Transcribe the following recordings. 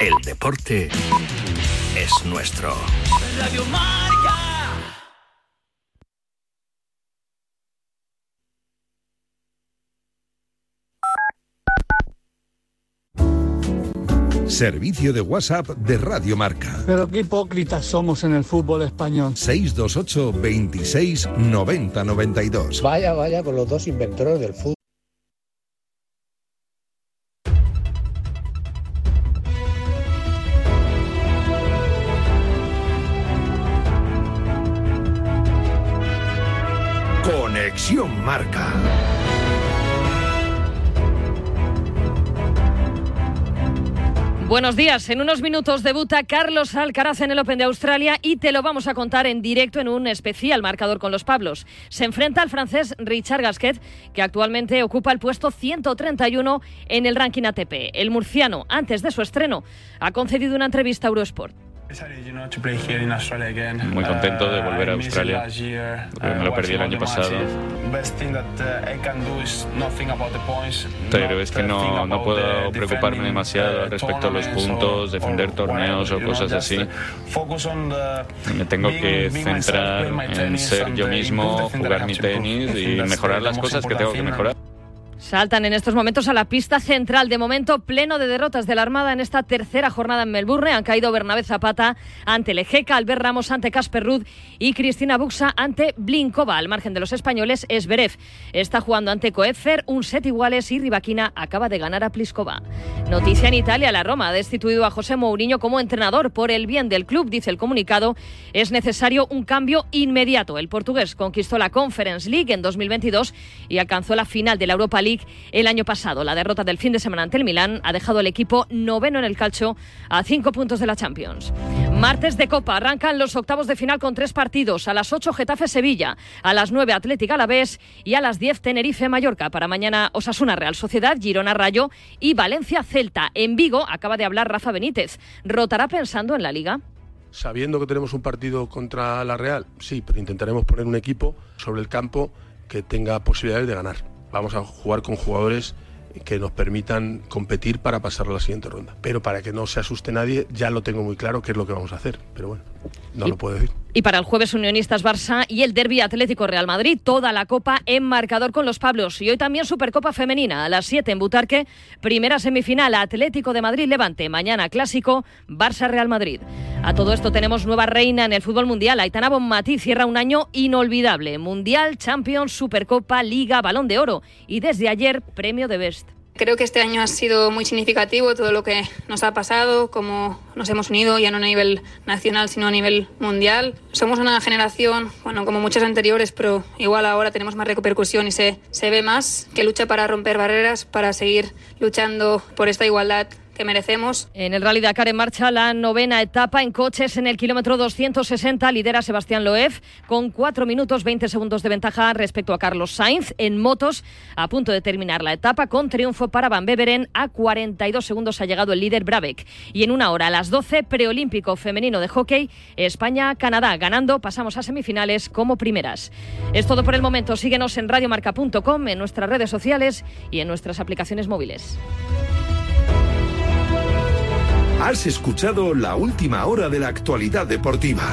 El deporte es nuestro. Radio Marca. Servicio de WhatsApp de Radio Marca. Pero qué hipócritas somos en el fútbol español. 628 26 90 92. Vaya, vaya con los dos inventores del fútbol. Buenos días. En unos minutos debuta Carlos Alcaraz en el Open de Australia y te lo vamos a contar en directo en un especial marcador con los Pablos. Se enfrenta al francés Richard Gasquet, que actualmente ocupa el puesto 131 en el ranking ATP. El murciano, antes de su estreno, ha concedido una entrevista a Eurosport. Muy contento de volver a Australia. me lo perdí el año pasado. Pero es que no, no puedo preocuparme demasiado respecto a los puntos, defender torneos o cosas así. Me tengo que centrar en ser yo mismo, jugar mi tenis y mejorar las cosas que tengo que mejorar. Saltan en estos momentos a la pista central. De momento, pleno de derrotas de la Armada en esta tercera jornada en Melbourne. Han caído Bernabé Zapata ante Lejeca, Albert Ramos ante Casper Rudd y Cristina Buxa ante Blinkova. Al margen de los españoles, Esberev está jugando ante Coetzer, un set iguales y Rivaquina acaba de ganar a Pliskova. Noticia en Italia, la Roma ha destituido a José Mourinho como entrenador por el bien del club, dice el comunicado. Es necesario un cambio inmediato. El portugués conquistó la Conference League en 2022 y alcanzó la final de la Europa League el año pasado. La derrota del fin de semana ante el Milán ha dejado al equipo noveno en el calcio a cinco puntos de la Champions. Martes de Copa arrancan los octavos de final con tres partidos. A las 8 Getafe Sevilla, a las 9 Atlética Alavés y a las 10 Tenerife Mallorca. Para mañana Osasuna Real Sociedad, Girona Rayo y Valencia Celta. En Vigo acaba de hablar Rafa Benítez. ¿Rotará pensando en la liga? Sabiendo que tenemos un partido contra la Real, sí, pero intentaremos poner un equipo sobre el campo que tenga posibilidades de ganar vamos a jugar con jugadores que nos permitan competir para pasar a la siguiente ronda. Pero para que no se asuste nadie, ya lo tengo muy claro qué es lo que vamos a hacer. Pero bueno, no lo puedo decir. Y para el jueves Unionistas Barça y el Derby Atlético Real Madrid, toda la copa en marcador con los Pablos. Y hoy también Supercopa Femenina a las 7 en Butarque, primera semifinal Atlético de Madrid Levante, mañana clásico Barça Real Madrid. A todo esto tenemos nueva reina en el fútbol mundial. Aitana Bonmatí cierra un año inolvidable. Mundial, Champions, Supercopa, Liga, Balón de Oro y desde ayer Premio de Best. Creo que este año ha sido muy significativo todo lo que nos ha pasado, cómo nos hemos unido ya no a nivel nacional sino a nivel mundial. Somos una generación, bueno, como muchas anteriores, pero igual ahora tenemos más repercusión y se, se ve más, que lucha para romper barreras, para seguir luchando por esta igualdad merecemos. En el Rally Dakar en marcha la novena etapa en coches en el kilómetro 260 lidera Sebastián Loef con 4 minutos 20 segundos de ventaja respecto a Carlos Sainz en motos a punto de terminar la etapa con triunfo para Van Beveren a 42 segundos ha llegado el líder Brabeck y en una hora a las 12 preolímpico femenino de hockey España-Canadá ganando pasamos a semifinales como primeras. Es todo por el momento síguenos en radiomarca.com en nuestras redes sociales y en nuestras aplicaciones móviles. Has escuchado la última hora de la actualidad deportiva.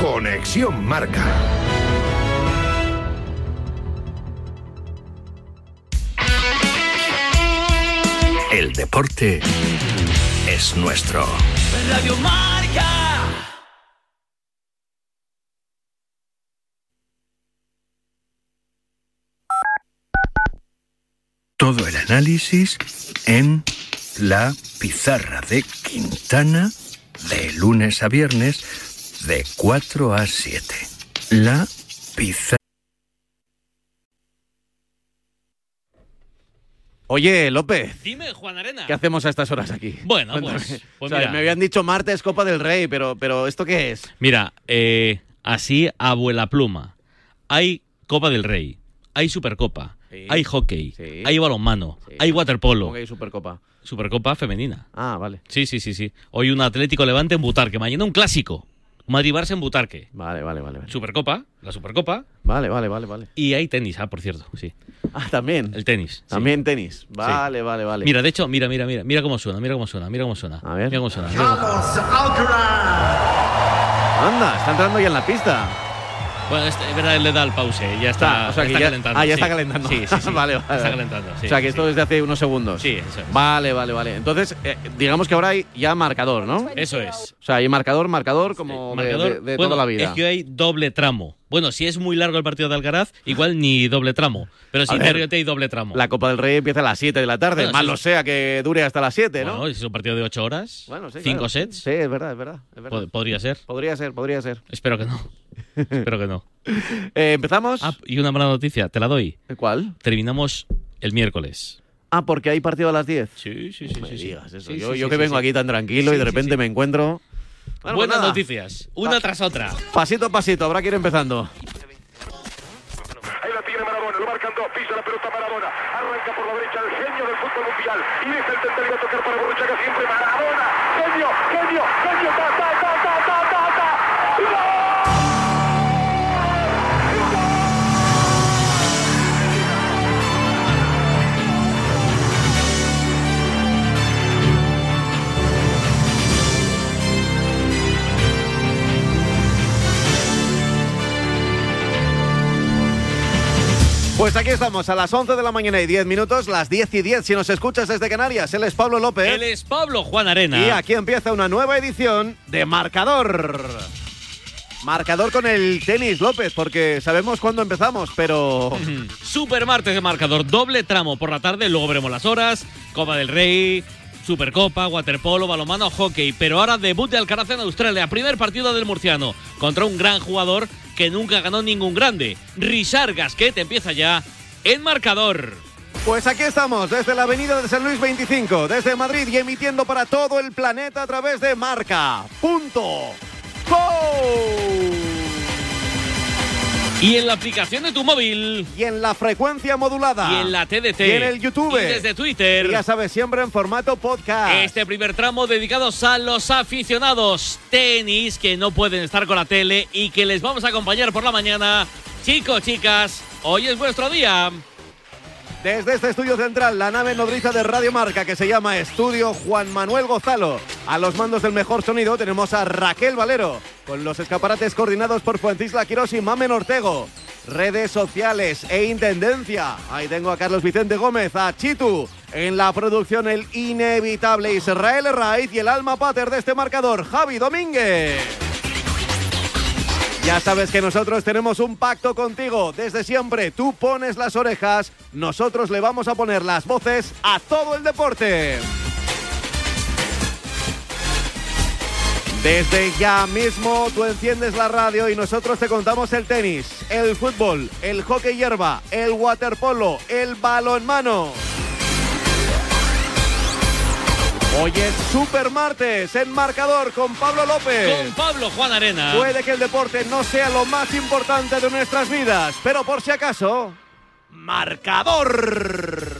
Conexión Marca. El deporte es nuestro. Radio Marca. Todo el análisis en la pizarra de Quintana de lunes a viernes de 4 a 7. La pizarra. Oye, López. Dime, Juan Arena. ¿Qué hacemos a estas horas aquí? Bueno, pues, pues o sea, me habían dicho martes Copa del Rey, pero, pero ¿esto qué es? Mira, eh, así abuela pluma. Hay Copa del Rey, hay Supercopa, sí. hay hockey, sí. hay balonmano, sí. hay waterpolo. ¿Cómo que hay Supercopa? Supercopa femenina. Ah, vale. Sí, sí, sí, sí. Hoy un Atlético Levante en Butar, que mañana un clásico. Madrid-Barça en Butarque. Vale, vale, vale. vale. Supercopa, la Supercopa. Vale, vale, vale, vale. Y hay tenis, ah, por cierto, sí. Ah, también. El tenis. sí. También tenis. Vale, vale, vale. Mira, de hecho, mira, mira, mira, mira cómo suena, mira cómo suena, mira cómo suena. A ver. Mira cómo suena. mira cómo suena. Anda, está entrando ya en la pista. Bueno, este, es verdad, le da el pause, ya está, o sea, está ya- calentando. Ah, ya sí. está calentando. Sí, sí, sí. vale, vale. Está calentando, sí, o sea, que esto desde hace unos segundos. Sí, eso es. Vale, vale, vale. Entonces, eh, digamos que ahora hay ya marcador, ¿no? Eso es. O sea, hay marcador, marcador como Marcador, de, de bueno, toda la vida. Es que hay doble tramo. Bueno, si es muy largo el partido de Alcaraz, igual ni doble tramo. Pero si ver, te hay doble tramo. La Copa del Rey empieza a las 7 de la tarde. Bueno, Más lo sea que dure hasta las 7, ¿no? Bueno, si es un partido de 8 horas, Bueno, sí, cinco claro. sets, Sí, es verdad, es verdad. es verdad. pod- podría ser. Podría ser, podría ser. Espero que no. Espero que no. Eh, ¿Empezamos? Ah, y una mala noticia, te la doy. ¿Cuál? Terminamos el miércoles. Ah, porque hay partido a las 10. Sí, sí, sí. No me sí, digas eso. Sí, yo sí, yo sí, que sí, vengo sí. aquí tan tranquilo Sí, y de repente sí. me encuentro. Bueno, pues Buenas nada. noticias, una tras otra. Pasito a pasito, habrá que ir empezando. Ahí la tiene Marabona, lo marcan dos, pisa la pelota Marabona, arranca por la derecha el genio del fútbol mundial y deja el tentativo a tocar para Borruchaga siempre Marabona, genio, genio, genio, ta, ta, ta, ta, ta, ta, ta. Pues aquí estamos, a las 11 de la mañana y 10 minutos, las 10 y 10 si nos escuchas desde Canarias. Él es Pablo López. Él es Pablo Juan Arena. Y aquí empieza una nueva edición de Marcador. Marcador con el tenis, López, porque sabemos cuándo empezamos, pero... Super martes de marcador, doble tramo por la tarde, luego veremos las horas, Copa del Rey, Supercopa, waterpolo, balonmano, hockey. Pero ahora debut de Alcaraz en Australia, primer partido del murciano contra un gran jugador que nunca ganó ningún grande. Richard Gasquet empieza ya en marcador. Pues aquí estamos, desde la avenida de San Luis 25, desde Madrid y emitiendo para todo el planeta a través de Marca. Punto. Y en la aplicación de tu móvil. Y en la frecuencia modulada. Y en la TDT. Y en el YouTube. Y desde Twitter. Y ya sabes, siempre en formato podcast. Este primer tramo dedicados a los aficionados tenis que no pueden estar con la tele y que les vamos a acompañar por la mañana. Chicos, chicas, hoy es vuestro día. Desde este estudio central, la nave nodriza de Radio Marca que se llama Estudio Juan Manuel Gozalo. A los mandos del mejor sonido tenemos a Raquel Valero, con los escaparates coordinados por Fuentisla Quirós y Mamen Ortego. Redes sociales e intendencia. Ahí tengo a Carlos Vicente Gómez, a Chitu. En la producción, el inevitable Israel Raiz y el alma pater de este marcador, Javi Domínguez. Ya sabes que nosotros tenemos un pacto contigo. Desde siempre, tú pones las orejas, nosotros le vamos a poner las voces a todo el deporte. Desde ya mismo tú enciendes la radio y nosotros te contamos el tenis, el fútbol, el hockey hierba, el waterpolo, el balonmano. Hoy es Super Martes en marcador con Pablo López. Con Pablo Juan Arena. Puede que el deporte no sea lo más importante de nuestras vidas, pero por si acaso, marcador.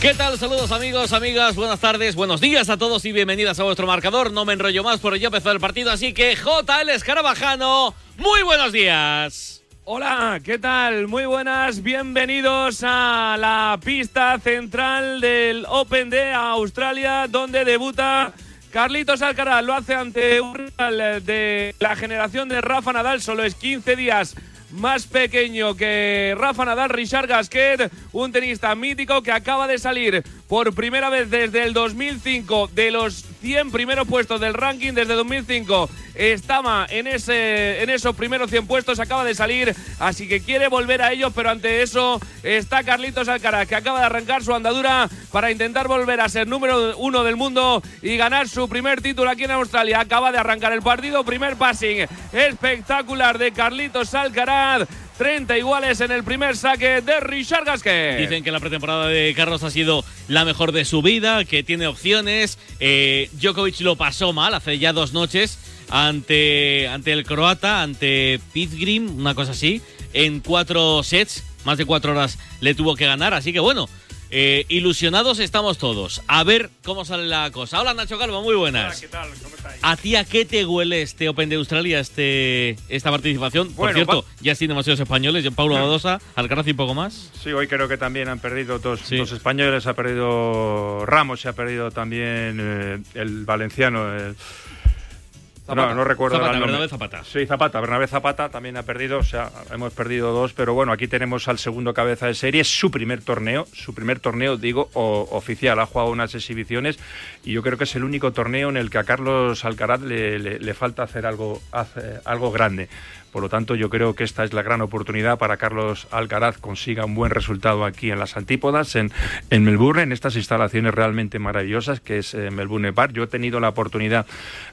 ¿Qué tal? Saludos amigos, amigas, buenas tardes, buenos días a todos y bienvenidas a vuestro marcador. No me enrollo más porque ya empezó el partido, así que JL Escarabajano, muy buenos días. Hola, ¿qué tal? Muy buenas, bienvenidos a la pista central del Open de Australia, donde debuta Carlitos Alcaraz. Lo hace ante un rival de la generación de Rafa Nadal, solo es 15 días más pequeño que Rafa Nadal, Richard Gasquet, un tenista mítico que acaba de salir por primera vez desde el 2005 de los 100 primeros puestos del ranking desde 2005 estaba en ese en esos primeros 100 puestos acaba de salir así que quiere volver a ellos pero ante eso está Carlitos Alcaraz que acaba de arrancar su andadura para intentar volver a ser número uno del mundo y ganar su primer título aquí en Australia. Acaba de arrancar el partido primer passing espectacular de Carlitos Alcaraz 30 iguales en el primer saque de Richard Gasquet. Dicen que la pretemporada de Carlos ha sido la mejor de su vida, que tiene opciones. Eh, Djokovic lo pasó mal hace ya dos noches ante, ante el croata, ante Pitgrim, una cosa así, en cuatro sets. Más de cuatro horas le tuvo que ganar. Así que bueno, Eh, ilusionados estamos todos. A ver cómo sale la cosa. Hola Nacho Calvo, muy buenas. ¿qué tal? ¿Cómo estáis? ¿A ti a qué te huele este Open de Australia, este, esta participación? Por cierto, va- ya sin demasiados españoles, Paulo Badosa, Alcaraz y poco más. Sí, hoy creo que también han perdido dos, dos españoles, ha perdido Ramos y ha perdido también eh, el valenciano. el- Zapata. No, no recuerdo Zapata. Bernabé Zapata. Sí, Zapata. Bernabé Zapata también ha perdido, o sea, hemos perdido dos, pero bueno, aquí tenemos al segundo cabeza de serie, su primer torneo, su primer torneo, digo, o- oficial. Ha jugado unas exhibiciones y yo creo que es el único torneo en el que a Carlos Alcaraz le, le- le falta hacer algo, hace- algo grande. Por lo tanto, yo creo que esta es la gran oportunidad para Carlos Alcaraz consiga un buen resultado aquí en las Antípodas, en, en Melbourne, en estas instalaciones realmente maravillosas que es eh, Melbourne Park. Yo he tenido la oportunidad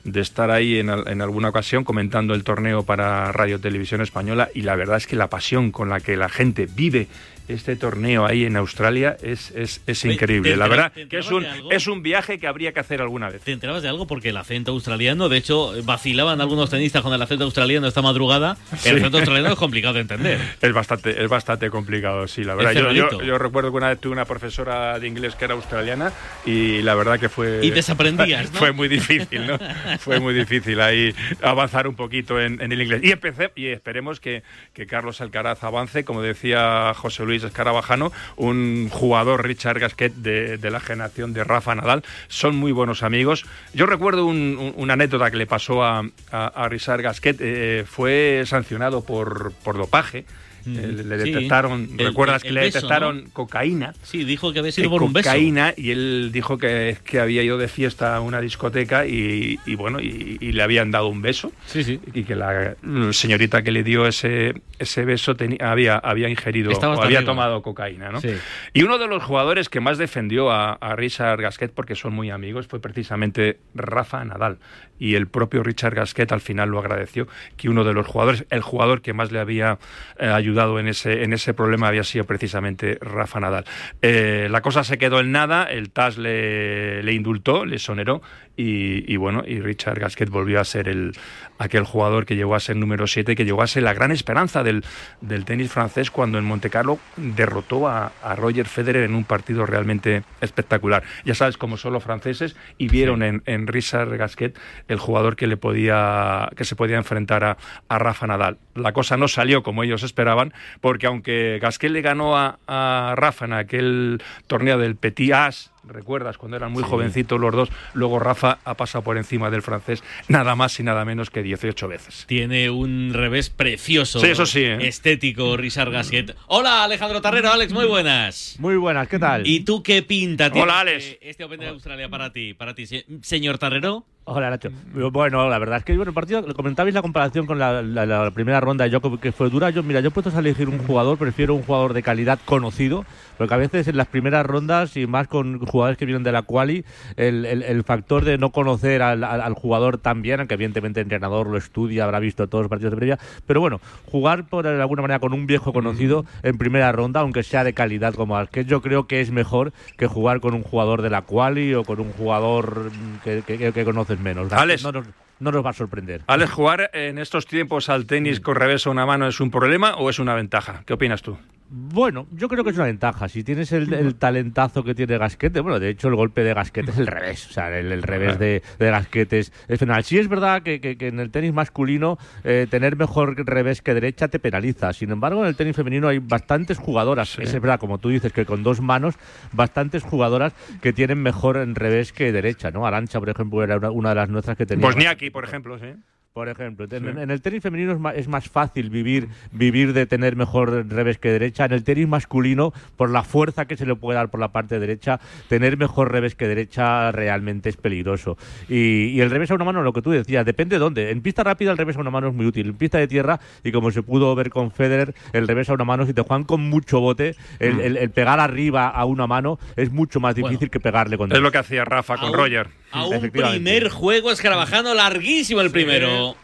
de estar ahí en, en alguna ocasión comentando el torneo para Radio Televisión Española y la verdad es que la pasión con la que la gente vive este torneo ahí en Australia es, es, es increíble. ¿te La verdad que es un, es un viaje que habría que hacer alguna vez. ¿Te enterabas de algo? Porque el acento australiano, de hecho, vacilaban algunos tenistas con el acento australiano esta madrugada. El acento australiano es complicado de entender. Es bastante, es bastante complicado, sí, la verdad. Yo, yo, yo recuerdo que una vez tuve una profesora de inglés que era australiana y la verdad que fue... Y desaprendías, ¿no? Fue muy difícil, ¿no? fue muy difícil ahí avanzar un poquito en, en el inglés. Y, empecé, y esperemos que, que Carlos Alcaraz avance, como decía José Luis Escarabajano, un jugador, Richard Gasquet, de, de la generación de Rafa Nadal. Son muy buenos amigos. Yo recuerdo un- un- una anécdota que le pasó a, a, a Richard Gasquet. eh, fue sancionado por, por dopaje. Eh, le Sí. detectaron, ¿recuerdas el- que el le detectaron ¿no? cocaína? Sí, dijo que había que sido por un beso. cocaína y él dijo que, que había ido de fiesta a una discoteca y, y bueno y, y le habían dado un beso y que la señorita que le dio ese ese beso tenía, había había ingerido o había arriba. tomado cocaína ¿no? Sí. y uno de los jugadores que más defendió a, a Richard Gasquet porque son muy amigos fue precisamente Rafa Nadal y el propio Richard Gasquet al final lo agradeció que uno de los jugadores el jugador que más le había eh, ayudado en ese en ese problema había sido precisamente Rafa Nadal. Eh, la cosa se quedó en nada el TAS le, le indultó le soneró y, y bueno y Richard Gasquet volvió a ser el aquel jugador que llegó a ser número 7 que llegó a ser la gran esperanza del, del tenis francés cuando en Monte Carlo derrotó a, a Roger Federer en un partido realmente espectacular. Ya sabes como son los franceses y vieron en, en Richard Gasquet el jugador que le podía que se podía enfrentar a, a Rafa Nadal la cosa no salió como ellos esperaban porque aunque Gasquet le ganó a, a Rafa en aquel torneo del Petit As ¿Recuerdas cuando eran muy Sí. jovencitos los dos? Luego Rafa ha pasado por encima del francés nada más y nada menos que 18 veces. Tiene un revés precioso. Sí, eso sí, ¿eh? Estético, Richard Gasquet. Hola, Alejandro Tarrero. Alex, muy buenas. Muy buenas, ¿qué tal? ¿Y tú qué pinta tienes Hola, Alex. Este, este Open de Australia para ti? Para ti, se- señor Tarrero. Hola, Nacho. Bueno, la verdad es que bueno, el partido, comentabais la comparación con la, la- la primera ronda de que fue dura. Yo, mira, yo he puesto a elegir un jugador, prefiero un jugador de calidad conocido, porque a veces en las primeras rondas y más con jugadores que vienen de la quali, el, el- el factor de no conocer al, al- al jugador tan bien, aunque evidentemente el entrenador lo estudia, habrá visto todos los partidos de previa, pero bueno, jugar por de alguna manera con un viejo conocido en primera ronda, aunque sea de calidad como Alquez, yo creo que es mejor que jugar con un jugador de la quali o con un jugador mm, que, que- que menos. Alex. No nos, no nos va a sorprender. Alex, ¿jugar en estos tiempos al tenis con revés a una mano es un problema o es una ventaja? ¿Qué opinas tú? Bueno, yo creo que es una ventaja. Si tienes el, el talentazo que tiene Gasquete, bueno, de hecho el golpe de Gasquete es el revés. O sea, el, el revés de, de Gasquete es, es fenomenal. Sí es verdad que, que- que en el tenis masculino eh, tener mejor revés que derecha te penaliza. Sin embargo, en el tenis femenino hay bastantes jugadoras. Es verdad, como tú dices, que con dos manos, bastantes jugadoras que tienen mejor en revés que derecha, ¿no? Arancha, por ejemplo, era una, una de las nuestras que tenía. Bosniaki, por ejemplo, sí. Por ejemplo, en, en el tenis femenino es más, es más fácil vivir, vivir de tener mejor revés que derecha. En el tenis masculino, por la fuerza que se le puede dar por la parte derecha, tener mejor revés que derecha realmente es peligroso. Y, y el revés a una mano, lo que tú decías, depende de dónde. En pista rápida el revés a una mano es muy útil. En pista de tierra, y como se pudo ver con Federer, el revés a una mano, si te juegan con mucho bote, el, el- el pegar arriba a una mano es mucho más difícil que pegarle con Es lo que hacía Rafa con Roger. A un primer juego escarabajando larguísimo el primero.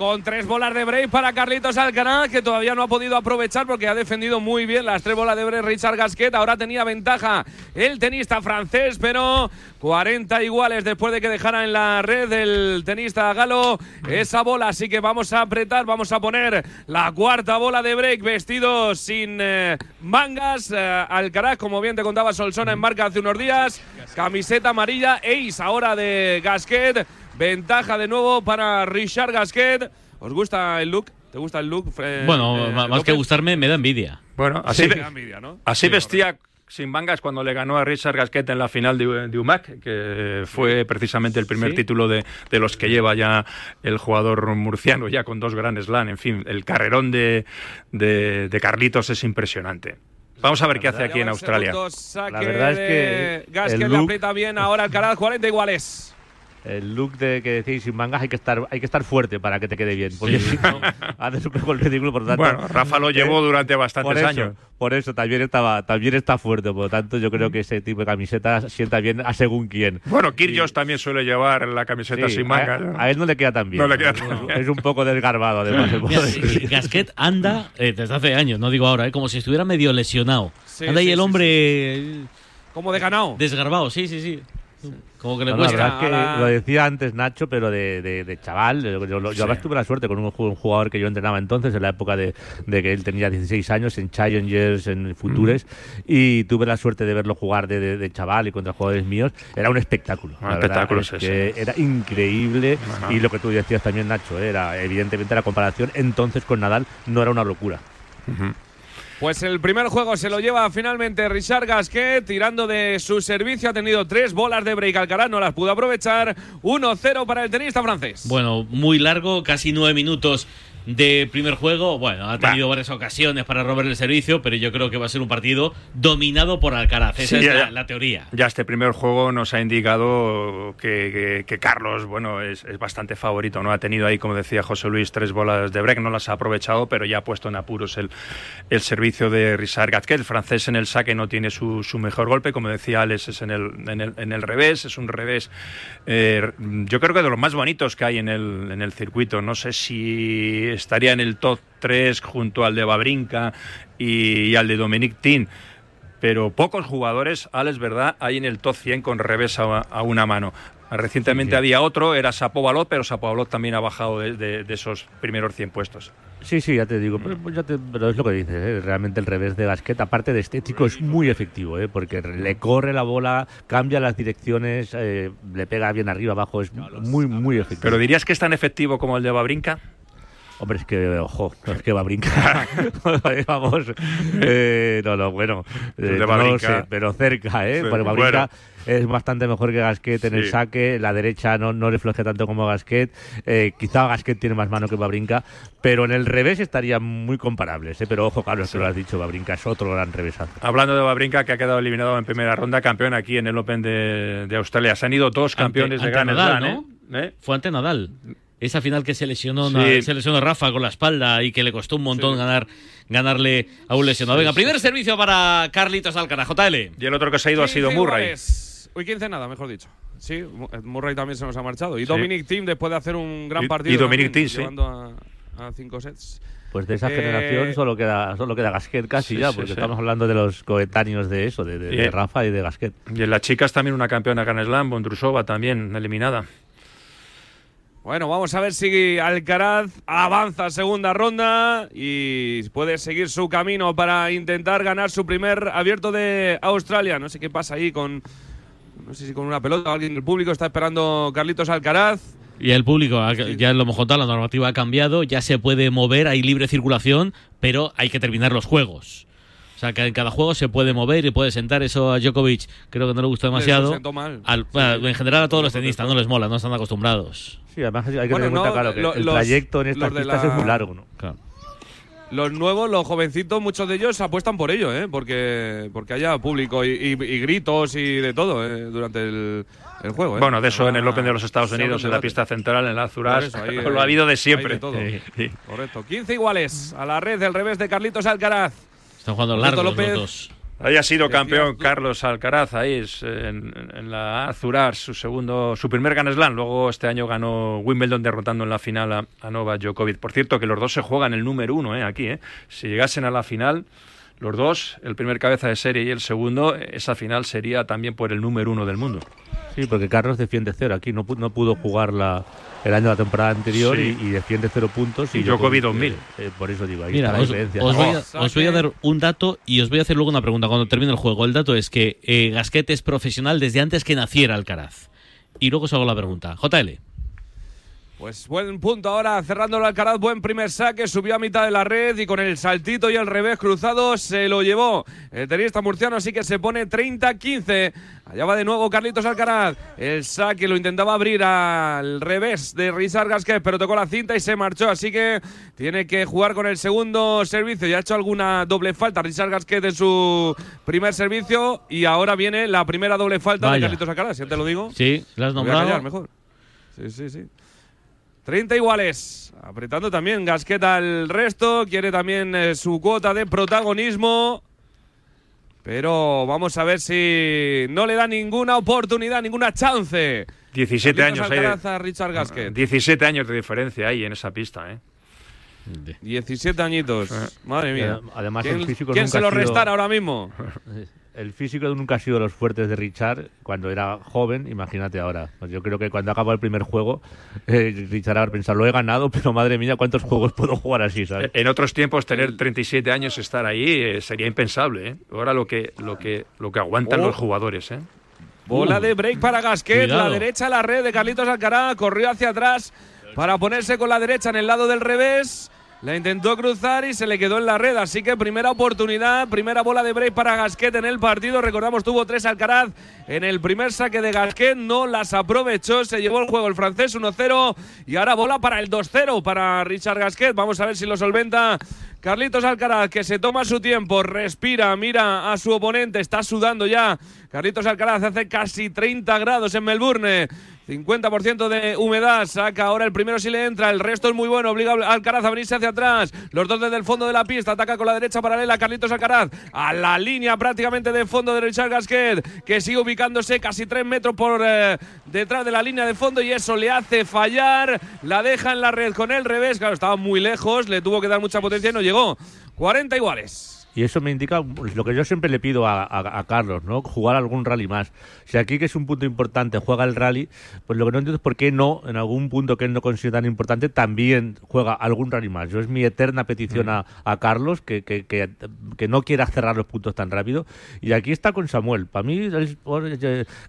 Con tres bolas de break para Carlitos Alcaraz, que todavía no ha podido aprovechar porque ha defendido muy bien las tres bolas de break Richard Gasquet. Ahora tenía ventaja el tenista francés, pero 40 iguales después de que dejara en la red el tenista galo esa bola. Así que vamos a apretar, vamos a poner la cuarta bola de break vestido sin eh, mangas. Eh, Alcaraz, como bien te contaba Solsona en marca hace unos días, camiseta amarilla, ace ahora de Gasquet. Ventaja de nuevo para Richard Gasquet. ¿Os gusta el look? ¿Te gusta el look? Bueno, eh, más López? que gustarme, me da envidia. Bueno, así, Sí, ve- me da envidia, ¿no? así Sí, vestía sin mangas cuando le ganó a Richard Gasquet en la final de, de UMAC, que fue precisamente el primer Sí. título de, de los que lleva ya el jugador murciano, ya con dos grandes slam. En fin, el carrerón de, de- de Carlitos es impresionante. Vamos a ver qué hace aquí en Australia. La verdad es que Gasquet el le look- aprieta bien ahora Alcaraz, 40 iguales. El look de que decís sin mangas hay que estar hay que estar fuerte para que te quede bien, porque si no haces un poco el ridículo, por lo tanto. Bueno, Rafa lo llevó eh, durante bastantes por eso, años. Por eso también estaba también está fuerte, por lo tanto yo creo que ese tipo de camiseta sienta bien a según quién. Bueno, Kyrgios también suele llevar la camiseta Sí, sin mangas. ¿no? a, a él no le queda tan bien. No le queda tan bien. Es un poco desgarbado además. el Mira. Gasquet anda eh, desde hace años, no digo ahora, eh, como si estuviera medio lesionado. Sí, anda ahí sí, el sí, hombre eh, Como de ganado. desgarbado, sí, sí, sí. Como que le No, la es que lo decía antes Nacho, pero de, de- de chaval. Yo, yo- Sí. además tuve la suerte con un, ju- un jugador que yo entrenaba entonces, en la época de, de que él tenía 16 años, en Challengers, en Futures, y tuve la suerte de verlo jugar de, chaval y contra jugadores míos. Era un espectáculo. Un espectáculo, es que Era increíble. Ajá. Y lo que tú decías también, Nacho, era evidentemente la comparación entonces con Nadal no era una locura. Pues el primer juego se lo lleva finalmente Richard Gasquet, tirando de su servicio. Ha tenido tres bolas de break. Alcaraz no las pudo aprovechar. 1-0 para el tenista francés. Bueno, muy largo, casi nueve minutos de primer juego. Bueno, ha tenido varias ocasiones para robar el servicio, pero yo creo que va a ser un partido dominado por Alcaraz. Esa Sí, es ya, la, teoría. Ya este primer juego nos ha indicado que, que- que Carlos, bueno, es, es bastante favorito, ¿no? Ha tenido ahí, como decía José Luis, tres bolas de break, no las ha aprovechado, pero ya ha puesto en apuros el, el servicio de Richard Gasquet. El francés en el saque no tiene su, su mejor golpe, como decía Alex, es en el, en el, en el revés, es un revés, eh, yo creo que de los más bonitos que hay en el, en el circuito. No sé si estaría en el top 3 junto al de Babrinka y, y al de Dominic Thiem pero pocos jugadores, Alex, ¿verdad? Hay en el top 100 con revés a, a una mano. Recientemente Sí, sí. había otro, era Sapovalov, pero Sapovalov también ha bajado de, de- de esos primeros 100 puestos. Sí, sí, ya te digo, pero, pues ya te- pero es lo que dices, ¿eh? realmente el revés de Gasquet, aparte de estético, es muy efectivo, ¿eh? porque le corre la bola, cambia las direcciones, eh, le pega bien arriba, abajo, es muy, muy efectivo. ¿Pero dirías que es tan efectivo como el de Babrinka? Hombre, es que, ojo, es que va a brincar. Vamos. Eh, no, no, bueno. Eh, no sé, pero cerca, ¿eh? Sí, bueno. es bastante mejor que Gasquet en el Sí. saque. La derecha no, no le floje tanto como Gasquet. Eh, quizá Gasquet tiene más mano que Babrinka. Pero en el revés estarían muy comparables, ¿eh? Pero ojo, Carlos, que lo has dicho, Babrinka es otro gran revesazo. Hablando de Babrinka, que ha quedado eliminado en primera ronda, campeón aquí en el Open de, de Australia. Se han ido dos campeones Ante- de ante Grand Nadal, Slam, ¿no? ¿eh? ¿Eh? Fue ante Nadal. Esa final que se lesionó, Sí. Se lesionó Rafa con la espalda y que le costó un montón ganar, ganarle a un lesionado. Venga, primer servicio para Carlitos Alcaraz, JL. Y el otro que se ha ido ha sido 15 Murray. iguales. Uy, 15 nada, mejor dicho. Sí, Mu- Murray también se nos ha marchado. Y Sí. Dominic Thiem después de hacer un gran partido. y Dominic también, Thiem, sí. A, a cinco sets. Pues de esa Eh, generación solo queda, solo queda Gasquet casi Sí, ya, porque sí. estamos hablando de los coetáneos de eso, de, de- Y- de Rafa y de Gasquet. Y en las chicas también una campeona Grand Slam, Bondrusova también eliminada. Bueno, vamos a ver si Alcaraz avanza a segunda ronda y puede seguir su camino para intentar ganar su primer abierto de Australia. No sé qué pasa ahí con. No sé si con una pelota o alguien del público está esperando Carlitos Alcaraz. Y el público, ya lo hemos contado, la normativa ha cambiado, ya se puede mover, hay libre circulación, pero hay que terminar los juegos. O sea, que en cada juego se puede mover y puede sentar. Eso a Djokovic creo que no le gusta demasiado. Le sentó mal. Al- bueno, en general a todos los tenistas no les mola, no están acostumbrados. Sí, además hay que Bueno, tener en cuenta, no, claro, que lo- el los- trayecto en estas pistas la- es muy largo, ¿no? Claro. Los nuevos, los jovencitos, muchos de ellos apuestan por ello, ¿eh? porque, porque haya público y, y- y gritos y de todo ¿eh? durante el, el juego. ¿eh? Bueno, de eso en el Open de los Estados se Unidos, un en la debate. pista central, en la Por Azuras, eso, ahí, lo ha habido de siempre. todo. Sí, sí. Correcto. 15 iguales a la red del revés de Carlitos Alcaraz. Están jugando largos los López. dos. Haya sido campeón Carlos Alcaraz ahí es, en, en la Azurar, su segundo, su primer Grand Slam. Luego este año ganó Wimbledon derrotando en la final a, a Novak Djokovic. Por cierto, que los dos se juegan el número uno eh, aquí. Eh. Si llegasen a la final, los dos, el primer cabeza de serie y el segundo, esa final sería también por el número uno del mundo. Sí, porque Carlos defiende cero aquí, no, no pudo jugar la, el año de la temporada anterior Sí. y, y defiende cero puntos. Y Djokovic 2000. eh, por eso digo, ahí Mira, está la os, diferencia. os voy a, Oh. os voy a dar un dato y os voy a hacer luego una pregunta cuando termine el juego. El dato es que eh, Gasquet es profesional desde antes que naciera Alcaraz. Y luego os hago la pregunta. JL. Pues buen punto ahora, cerrando el Alcaraz, buen primer saque, subió a mitad de la red y con el saltito y el revés cruzado se lo llevó el tenista murciano, así que se pone 30-15. Allá va de nuevo Carlitos Alcaraz, el saque lo intentaba abrir al revés de Richard Gasquet, pero tocó la cinta y se marchó, así que tiene que jugar con el segundo servicio. Ya ha hecho alguna doble falta Richard Gasquet en su primer servicio y ahora viene la primera doble falta de. Carlitos Alcaraz, ya te lo digo. Sí, ¿la has Me voy a nombrado? callar mejor. Sí, sí, sí. 30 iguales. Apretando también Gasquet al resto. Quiere también eh, su cuota de protagonismo. Pero vamos a ver si no le da ninguna oportunidad, ninguna chance. 17 Carlitos años hay de- Richard Gasquet. 17 años de diferencia ahí en esa pista, ¿eh? 17 añitos. Madre mía. Además, ¿Quién, el físico quién nunca se lo sido- restara ahora mismo? El físico nunca ha sido de los fuertes de Richard cuando era joven, imagínate ahora. Pues yo creo que cuando acaba el primer juego, eh, Richard habrá pensado, lo he ganado, pero madre mía, ¿cuántos juegos puedo jugar así? ¿sabes? En otros tiempos tener 37 años estar ahí eh, sería impensable, ¿eh? Ahora lo que lo que lo que aguantan Oh. los jugadores, ¿eh? Bola de break para Gasquet, Cuidado. la derecha a la red de Carlitos Alcaraz, corrió hacia atrás para ponerse con la derecha en el lado del revés. La intentó cruzar y se le quedó en la red. Así que primera oportunidad, primera bola de break para Gasquet en el partido. Recordamos, tuvo tres Alcaraz en el primer saque de Gasquet. No las aprovechó, se llevó el juego el francés 1-0. Y ahora bola para el 2-0 para Richard Gasquet. Vamos a ver si lo solventa Carlitos Alcaraz, que se toma su tiempo, respira, mira a su oponente, está sudando ya. Carlitos Alcaraz hace casi 30 grados en Melbourne. 50% de humedad, saca ahora el primero si le entra, el resto es muy bueno, obliga a Alcaraz a venirse hacia atrás, los dos desde el fondo de la pista, ataca con la derecha paralela Carlitos Alcaraz, a la línea prácticamente de fondo de Richard Gasquet, que sigue ubicándose casi 3 metros por eh, detrás de la línea de fondo y eso le hace fallar, la deja en la red con el revés, claro, estaba muy lejos, le tuvo que dar mucha potencia y no llegó. 40 iguales. Y eso me indica lo que yo siempre le pido a, a- a Carlos, ¿no? Jugar algún rally más. Si aquí, que es un punto importante, juega el rally, pues lo que no entiendo es por qué no, en algún punto que él no considera tan importante, también juega algún rally más. Yo es mi eterna petición a, a Carlos, que, que, que, que no quiera cerrar los puntos tan rápido. Y aquí está con Samuel. Para mí,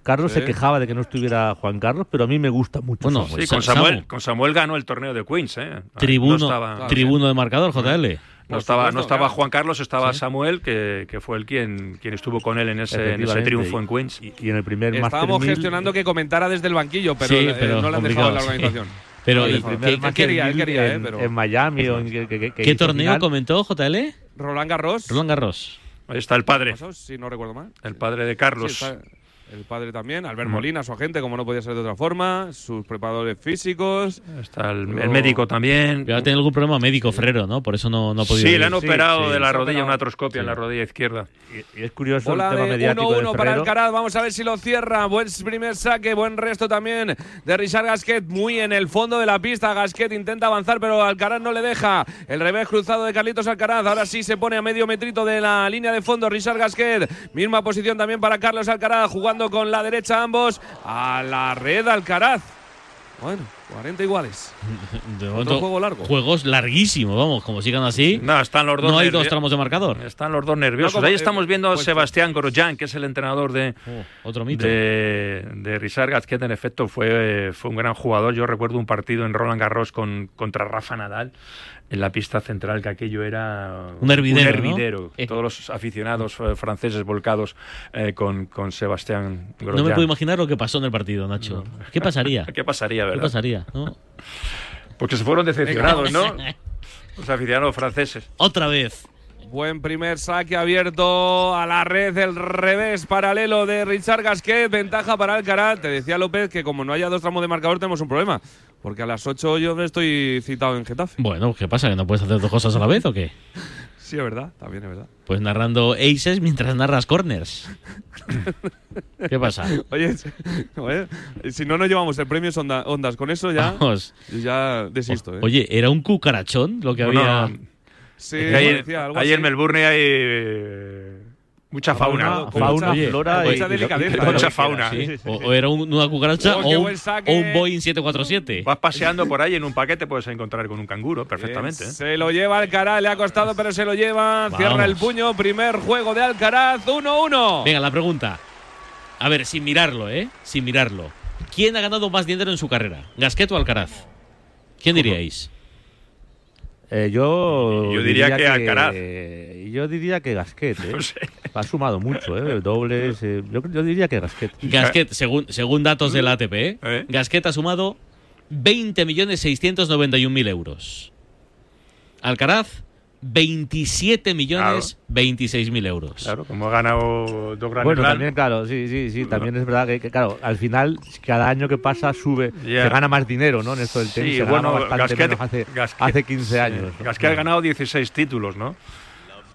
Carlos Sí. se quejaba de que no estuviera Juan Carlos, pero a mí me gusta mucho Samuel. Sí, con Samuel, con Samuel ganó el torneo de Queens, ¿eh? Tribuno, No estaba- tribuno de marcador, JL. No estaba, no estaba Juan Carlos, estaba Samuel, que, que fue el quien, quien estuvo con él en ese, en ese triunfo en Queens. Y, en el primer Estábamos gestionando que comentara desde el banquillo, pero, Sí, eh, no le han dejado en la sí. organización. Pero, No le ¿y han dejado. qué- Él quería, él quería, eh, en, pero... en Miami o en que, que- que- que ¿Qué torneo final. comentó JL? Roland Garros. Roland Garros. Ahí está el padre. Si no recuerdo mal. El padre de Carlos. Sí, está el padre también, Albert Ujú. Molina, su agente, como no podía ser de otra forma, sus preparadores físicos. Está el, Luego- el médico también. Pero ha tenido algún problema médico Ferrero, ¿no? Por eso no, no ha podido Sí, ir. le han operado sí, de la rodilla, operado. una atroscopia en la rodilla izquierda. Y es curioso Bola el tema de mediático 1-1 de para. Alcaraz. Vamos a ver si lo cierra. Buen primer saque, buen resto también de Richard Gasquet. Muy en el fondo de la pista. Gasquet intenta avanzar, pero Alcaraz no le deja. El revés cruzado de Carlitos Alcaraz. Ahora sí se pone a medio metrito de la línea de fondo. Richard Gasquet. Misma posición también para Carlos Alcaraz. Jugando con la derecha ambos. A la red Alcaraz. Bueno, 40 iguales. De Otro momento, juego largo. Juegos larguísimos, vamos, como sigan así. No, están los dos No hay dos tramos de marcador. Están los dos nerviosos. No, como- Ahí estamos viendo a pues- Sebastián Grosjean, que es el entrenador de, Oh, otro mito. de, de Richard Gasquet. En efecto, fue, fue un gran jugador. Yo recuerdo un partido en Roland Garros con, contra Rafa Nadal en la pista central, que aquello era Un hervidero, ¿no? hervidero. Eh. Todos los aficionados eh, franceses volcados eh, con, con Sebastián Grosjean. No me puedo imaginar lo que pasó en el partido, Nacho. ¿Qué pasaría? ¿Qué pasaría, ¿Qué verdad? pasaría? ¿no? Porque se fueron decepcionados, ¿no? Los aficionados franceses. Otra vez. Buen primer saque abierto a la red, el revés paralelo de Richard Gasquet, ventaja para Alcaraz. Te decía López que como no haya dos tramos de marcador tenemos un problema, porque a las 8 yo estoy citado en Getafe. Bueno, ¿qué pasa? ¿Que no puedes hacer dos cosas a la vez o qué? Sí, es verdad, también es verdad. Pues narrando aces mientras narras corners. ¿Qué pasa? Oye, oye, si no nos llevamos el premio Onda- Ondas, con eso ya, Vamos. yo ya desisto. ¿eh? Oye, ¿era un cucarachón lo que Bueno, había? Sí, Es que ahí, parecía algo ahí así. en Melbourne hay eh, mucha fauna. Fauna, fauna, Oye, flora mucha delicadeza. Mucha fauna. Sí. O, o era un- una cucaracha Oh, o, un, o Boeing 747. Vas paseando por ahí en un paquete, puedes encontrar con un canguro perfectamente. ¿eh? Se lo lleva Alcaraz, le ha costado, pero se lo lleva. Cierra el puño. Primer juego de Alcaraz, 1-1. Venga, la pregunta. A ver, sin mirarlo, ¿eh? Sin mirarlo. ¿Quién ha ganado más dinero en su carrera? ¿Gasquet o Alcaraz? ¿Quién diríais? Eh, yo, Yo diría que Alcaraz. Yo diría que Gasquet. ¿eh? Ha sumado mucho, ¿eh? Dobles. eh, yo, yo diría que Gasquet. Gasquet, según, según datos de la ATP, ¿eh? ¿Eh? Gasquet ha sumado 20.691.000 euros. Alcaraz, 27.026.000 euros. Claro, como ha ganado dos grandes Bueno, también, claro, sí, sí, sí, también es verdad que, que, claro, al final, cada año que pasa sube, Ya. se gana más dinero, ¿no? En esto del tenis Sí, se bueno, Gasquet, menos hace, Gasquet- hace 15 años. ¿no? Gasquet ha ganado 16 títulos, ¿no?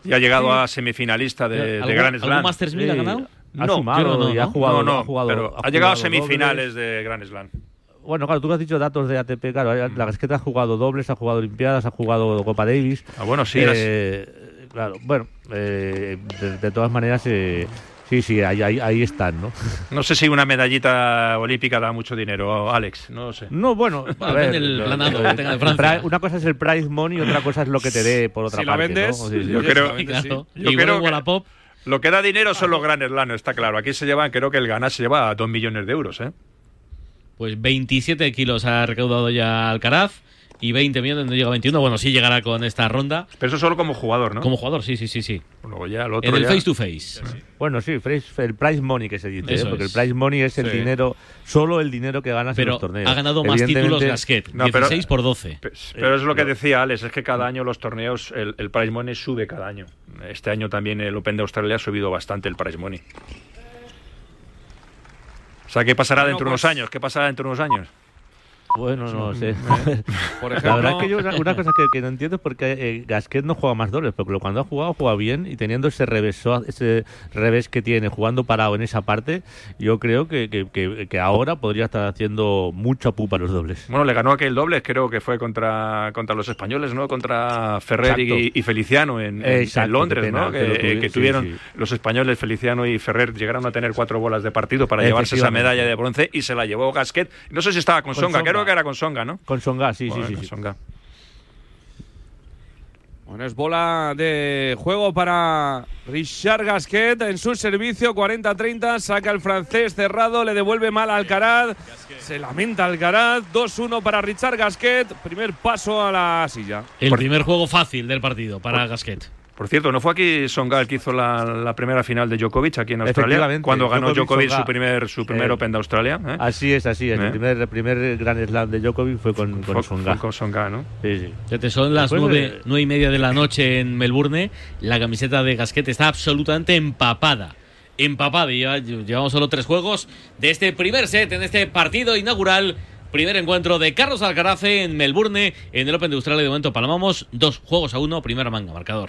Y ha llegado a semifinalista de, de ¿Algún- Grand algún Slam. Masters 1000 ha ganado? Ha No, sumado no, y ha ¿no? jugado, no, no, ha jugado, pero ha ha llegado a semifinales dobles. de Grand Slam. Bueno, claro, tú has dicho datos de ATP, claro, la Gasquet ha jugado dobles, ha jugado Olimpiadas, ha jugado Copa Davis. Ah, bueno, sí, Eh, Claro, bueno, eh, de, de todas maneras, eh, sí, sí, ahí, ahí, ahí están, ¿no? No sé si una medallita olímpica da mucho dinero, Alex, no lo sé. No, bueno, a ver, del lo- planado lo- que tenga de el Francia. pri- una cosa es el prize money y otra cosa es lo que te dé por otra Si la parte. vendes, ¿no? Sí, sí. Yo creo, sí, Claro. yo creo que- Wallapop. lo que da dinero son los Grand Slam, está claro. Aquí se llevan, creo que el ganar se lleva a 2 millones de euros, ¿eh? Pues 27 kilos ha recaudado ya Alcaraz y 20 millones, no llega a 21. Bueno, sí llegará con esta ronda. Pero eso solo como jugador, ¿no? Como jugador, sí, sí, sí, sí. Luego ya el otro En el ya- face to face. Bueno, sí, el prize money que se dice, ¿eh? Porque es. el prize money es el Sí. dinero, solo el dinero que ganas en Pero los torneos. ha ganado más títulos Gasquet. No, pero- 16 por 12. Pe- Pero es lo que decía Alex, es que cada año los torneos, el, el prize money sube cada año. Este año también el Open de Australia ha subido bastante el prize money. O sea, ¿qué pasará Bueno, dentro de unos pues- años? ¿Qué pasará dentro de unos años? Bueno, no sé. Por La ejemplo, verdad es que yo una, una cosa que, que no entiendo es por qué eh, Gasquet no juega más dobles, porque cuando ha jugado juega bien y teniendo ese revés, ese revés que tiene jugando parado en esa parte, yo creo que, que, que- que ahora podría estar haciendo mucha pupa los dobles. Bueno, le ganó aquel doble, creo que fue contra, contra los españoles, ¿no? Contra Ferrer y, Feliciano en, en- Exacto, en Londres, pena, ¿no? que sí, tuvieron sí. los españoles, Feliciano y Ferrer, llegaron a tener cuatro bolas de partido para llevarse esa medalla de bronce y se la llevó Gasquet. No sé si estaba con, Con Songa, Tsonga. creo que era con Songa, ¿no? Con Songa, sí, Bueno, sí, sí. con sí. Tsonga. Bueno, es bola de juego para Richard Gasquet en su servicio, 40-30, saca el francés cerrado, le devuelve mal a Alcaraz, se lamenta Alcaraz, 2-1 para Richard Gasquet, primer paso a la silla. El primer juego fácil del partido para Gasquet. Por cierto, ¿no fue aquí Songa el que hizo la, la primera final de Djokovic aquí en Australia? Cuando ganó Djokovic, su primer, su primer Eh, Open de Australia. ¿eh? Así es, así es. ¿Eh? El primer, el primer Grand Slam de Djokovic fue con, con Songa. fue con Songa, ¿no? Sí, sí. Son las nueve, nueve y media de la noche en Melbourne. La camiseta de Gasquet está absolutamente empapada. Empapada. Y lleva- llevamos solo tres juegos de este primer set, en este partido inaugural. Primer encuentro de Carlos Alcaraz en Melbourne, en el Open de Australia. De momento palmamos dos juegos a uno, primera manga, marcador.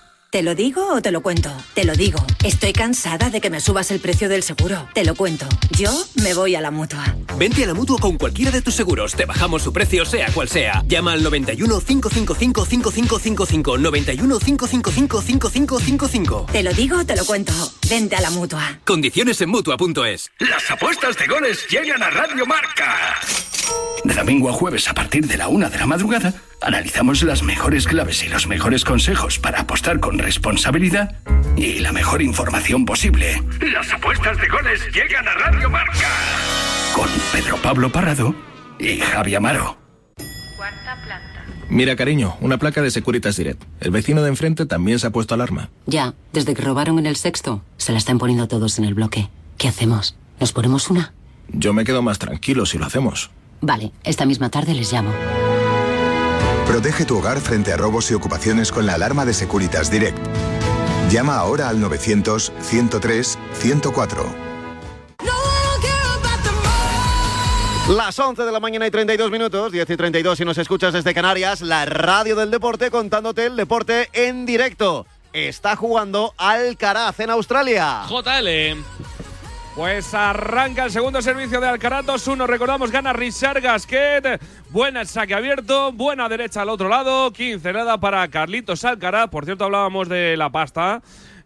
¿Te lo digo o te lo cuento? Te lo digo. Estoy cansada de que me subas el precio del seguro. Te lo cuento. Yo me voy a la mutua. Vente a la mutua con cualquiera de tus seguros. Te bajamos su precio, sea cual sea. Llama al 91 555 5555. 91 555 5555. Te lo digo o te lo cuento. Vente a la mutua. Condiciones en mutua.es. Las apuestas de goles llegan a Radio Marca. De domingo a jueves a partir de la una de la madrugada, analizamos las mejores claves y los mejores consejos para apostar con responsabilidad y la mejor información posible. Las apuestas de goles llegan a Radio Marca. Con Pedro Pablo Parrado y Javi Amaro. Mira, cariño, una placa de Securitas Direct. El vecino de enfrente también se ha puesto alarma. Ya, desde que robaron en el sexto, se la están poniendo todos en el bloque. ¿Qué hacemos? ¿Nos ponemos una? Yo me quedo más tranquilo si lo hacemos. Vale, esta misma tarde les llamo. Protege tu hogar frente a robos y ocupaciones con la alarma de Securitas Direct. Llama ahora al 900-103-104. Las 11 de la mañana y 32 minutos, 10 y 32 si nos escuchas desde Canarias, la radio del deporte contándote el deporte en directo. Está jugando Alcaraz en Australia. JL. Pues arranca el segundo servicio de Alcaraz 2-1. Recordamos, gana Richard Gasquet. Buena saque abierto, buena derecha al otro lado. 15 nada para Carlitos Alcaraz. Por cierto, hablábamos de la pasta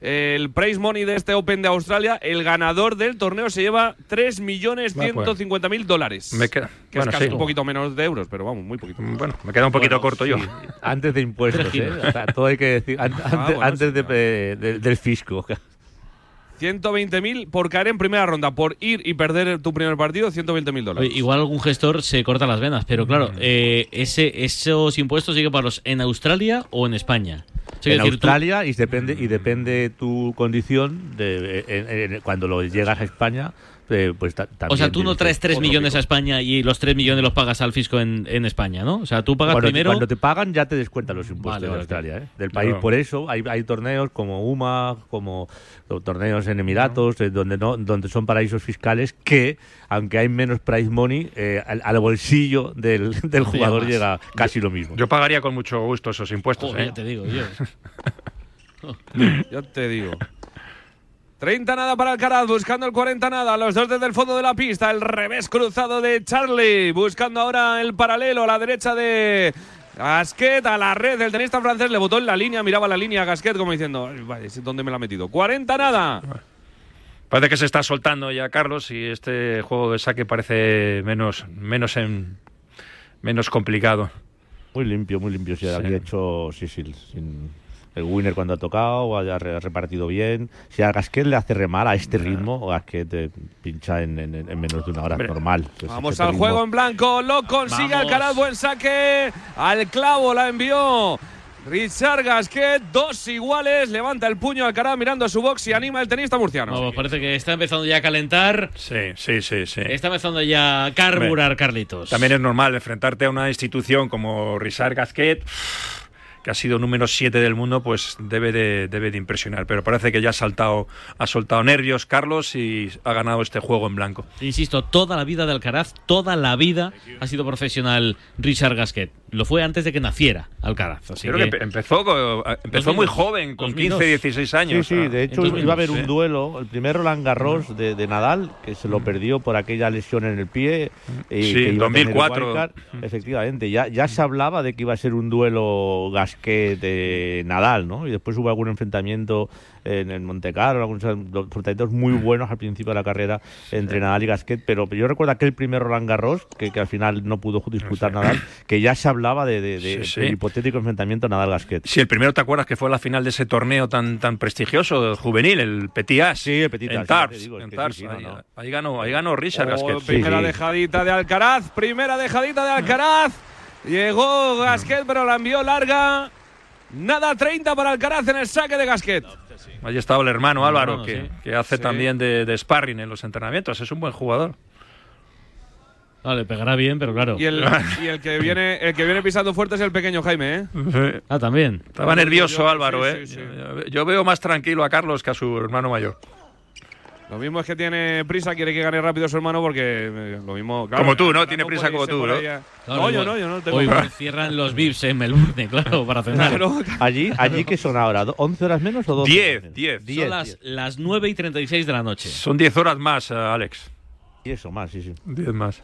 el prize money de este Open de Australia, el ganador del torneo se lleva 3.150.000 dólares. Me queda, que es casi un poquito menos de euros, pero vamos, muy poquito. Bueno, me queda un poquito corto yo. Antes de impuestos, ¿eh? todo hay que decir, antes, ah, del fisco. 120.000 por caer en primera ronda, por ir y perder tu primer partido, 120.000 dólares. Igual algún gestor se corta las venas, pero claro, mm. eh, ese, esos impuestos siguen para los en Australia o en España en Australia y depende y depende tu condición de, cuando lo llegas a España eh, pues o sea, tú no traes 3 millones a España y los 3 millones los pagas al fisco en, España, ¿no? O sea, tú pagas primero. cuando te pagan ya te descuentan los impuestos de Australia, ¿eh? Del país. Por eso hay, hay torneos como UMA, como torneos en Emiratos, eh, donde no donde son paraísos fiscales que, aunque hay menos price money, al, bolsillo del, del jugador llega casi lo mismo. Yo pagaría con mucho gusto esos impuestos. Ya te digo, yo. yo te digo. 30 nada para Alcaraz, buscando el 40 nada. Los dos desde el fondo de la pista. El revés cruzado de Charlie. Buscando ahora el paralelo a la derecha de Gasquet. A la red del tenista francés. Le botó en la línea. Miraba la línea a Gasquet como diciendo: ¿dónde me la ha metido? 40 nada. Parece que se está soltando ya Carlos y este juego de saque parece menos, menos, en, menos complicado. Muy limpio, muy limpio. Sí, aquí ha hecho sí, sí, sin el winner cuando ha tocado, haya repartido bien. Si a Gasquet le hace remar a este ritmo, Gasquet te pincha en, menos de una hora, normal. Vamos al juego en blanco, lo consigue Alcaraz, buen saque, al clavo la envió. Richard Gasquet, dos iguales, levanta el puño Alcaraz mirando a su box y anima el tenista murciano. parece que está empezando ya a calentar. Sí, sí, sí, sí. Está empezando ya a carburar, Carlitos. También es normal enfrentarte a una institución como Richard Gasquet que ha sido número 7 del mundo, pues debe de, debe de impresionar. Pero parece que ya ha saltado, ha soltado nervios Carlos y ha ganado este juego en blanco. Insisto, toda la vida de Alcaraz, toda la vida ha sido profesional Richard Gasquet. Lo fue antes de que naciera Alcaraz. Creo que, empezó, empezó muy joven, con 15, 16 años. Sí, sí, de hecho iba a haber un duelo, el primer Roland Garros de, de, Nadal, que se lo perdió por aquella lesión en el pie. Y sí, en 2004. Efectivamente, ya, ya se hablaba de que iba a ser un duelo Gasquet que de Nadal, ¿no? Y después hubo algún enfrentamiento en el Monte Carlo, algunos enfrentamientos muy buenos al principio de la carrera entre Nadal y Gasquet, pero yo recuerdo aquel primer Roland Garros, que, al final no pudo disputar Nadal, que ya se hablaba de, de, hipotético enfrentamiento Nadal-Gasquet. Sí, el primero te acuerdas que fue la final de ese torneo tan tan prestigioso, juvenil, el Petit As. Sí, el Petit En Tars, ahí, ganó, ahí ganó Richard oh, Gasquet. Primera dejadita de Alcaraz, primera dejadita de Alcaraz. Llegó Gasquet, pero la envió larga. Nada 30 para Alcaraz en el saque de Gasquet. Ahí estaba el hermano Álvaro, que, hace también de, sparring en los entrenamientos. Es un buen jugador. le pegará bien, pero claro. Y, el, que viene el que viene pisando fuerte es el pequeño Jaime, ¿eh? Ah, también. Estaba nervioso Álvaro, ¿eh? Yo veo más tranquilo a Carlos que a su hermano mayor. Lo mismo es que tiene prisa, quiere que gane rápido su hermano porque eh, lo mismo. como tú, ¿no? Tiene prisa como tú, ¿no? No, yo no, yo no tengo. Hoy cierran los VIPs en Melbourne, claro, para cenar. allí, allí que son ahora, ¿11 horas menos o 12? 10, 10. Son las, las 9 y 36 de la noche. Son 10 horas más, eh, Alex. Y eso más, sí, sí. 10 más.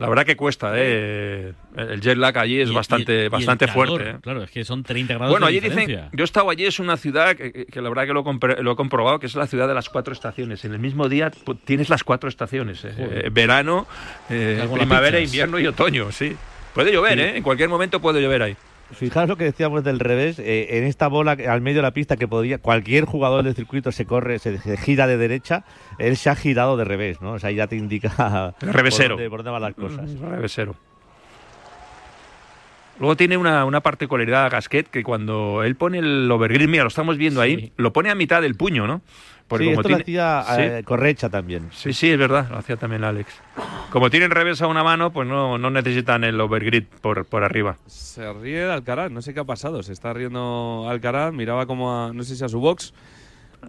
La verdad que cuesta, ¿eh? El jet lag allí es bastante, bastante fuerte. ¿eh? Claro, es que son 30 grados bueno, allí dicen, yo he estado allí, es una ciudad que, la verdad que lo, he comprobado, que es la ciudad de las cuatro estaciones. En el mismo día tienes las cuatro estaciones. ¿eh? verano, eh, primavera, invierno y otoño, sí. Puede llover, ¿eh? En cualquier momento puede llover ahí. Fijaos lo que decíamos del revés, eh, en esta bola al medio de la pista que podía, cualquier jugador del circuito se corre, se, gira de derecha, él se ha girado de revés, ¿no? O sea, ya te indica revesero. Por, dónde, van las cosas. Revesero. Luego tiene una, una particularidad Gasquet que cuando él pone el overgreen, mira, lo estamos viendo ahí, lo pone a mitad del puño, ¿no? Porque sí, como esto tiene- lo hacía Sí. eh, Correcha también. Sí, sí, es verdad, lo hacía también Alex. Como tienen revés a una mano, pues no, no necesitan el overgrid por, por arriba. Se ríe Alcaraz, no sé qué ha pasado. Se está riendo Alcaraz, miraba como a, no sé si a su box,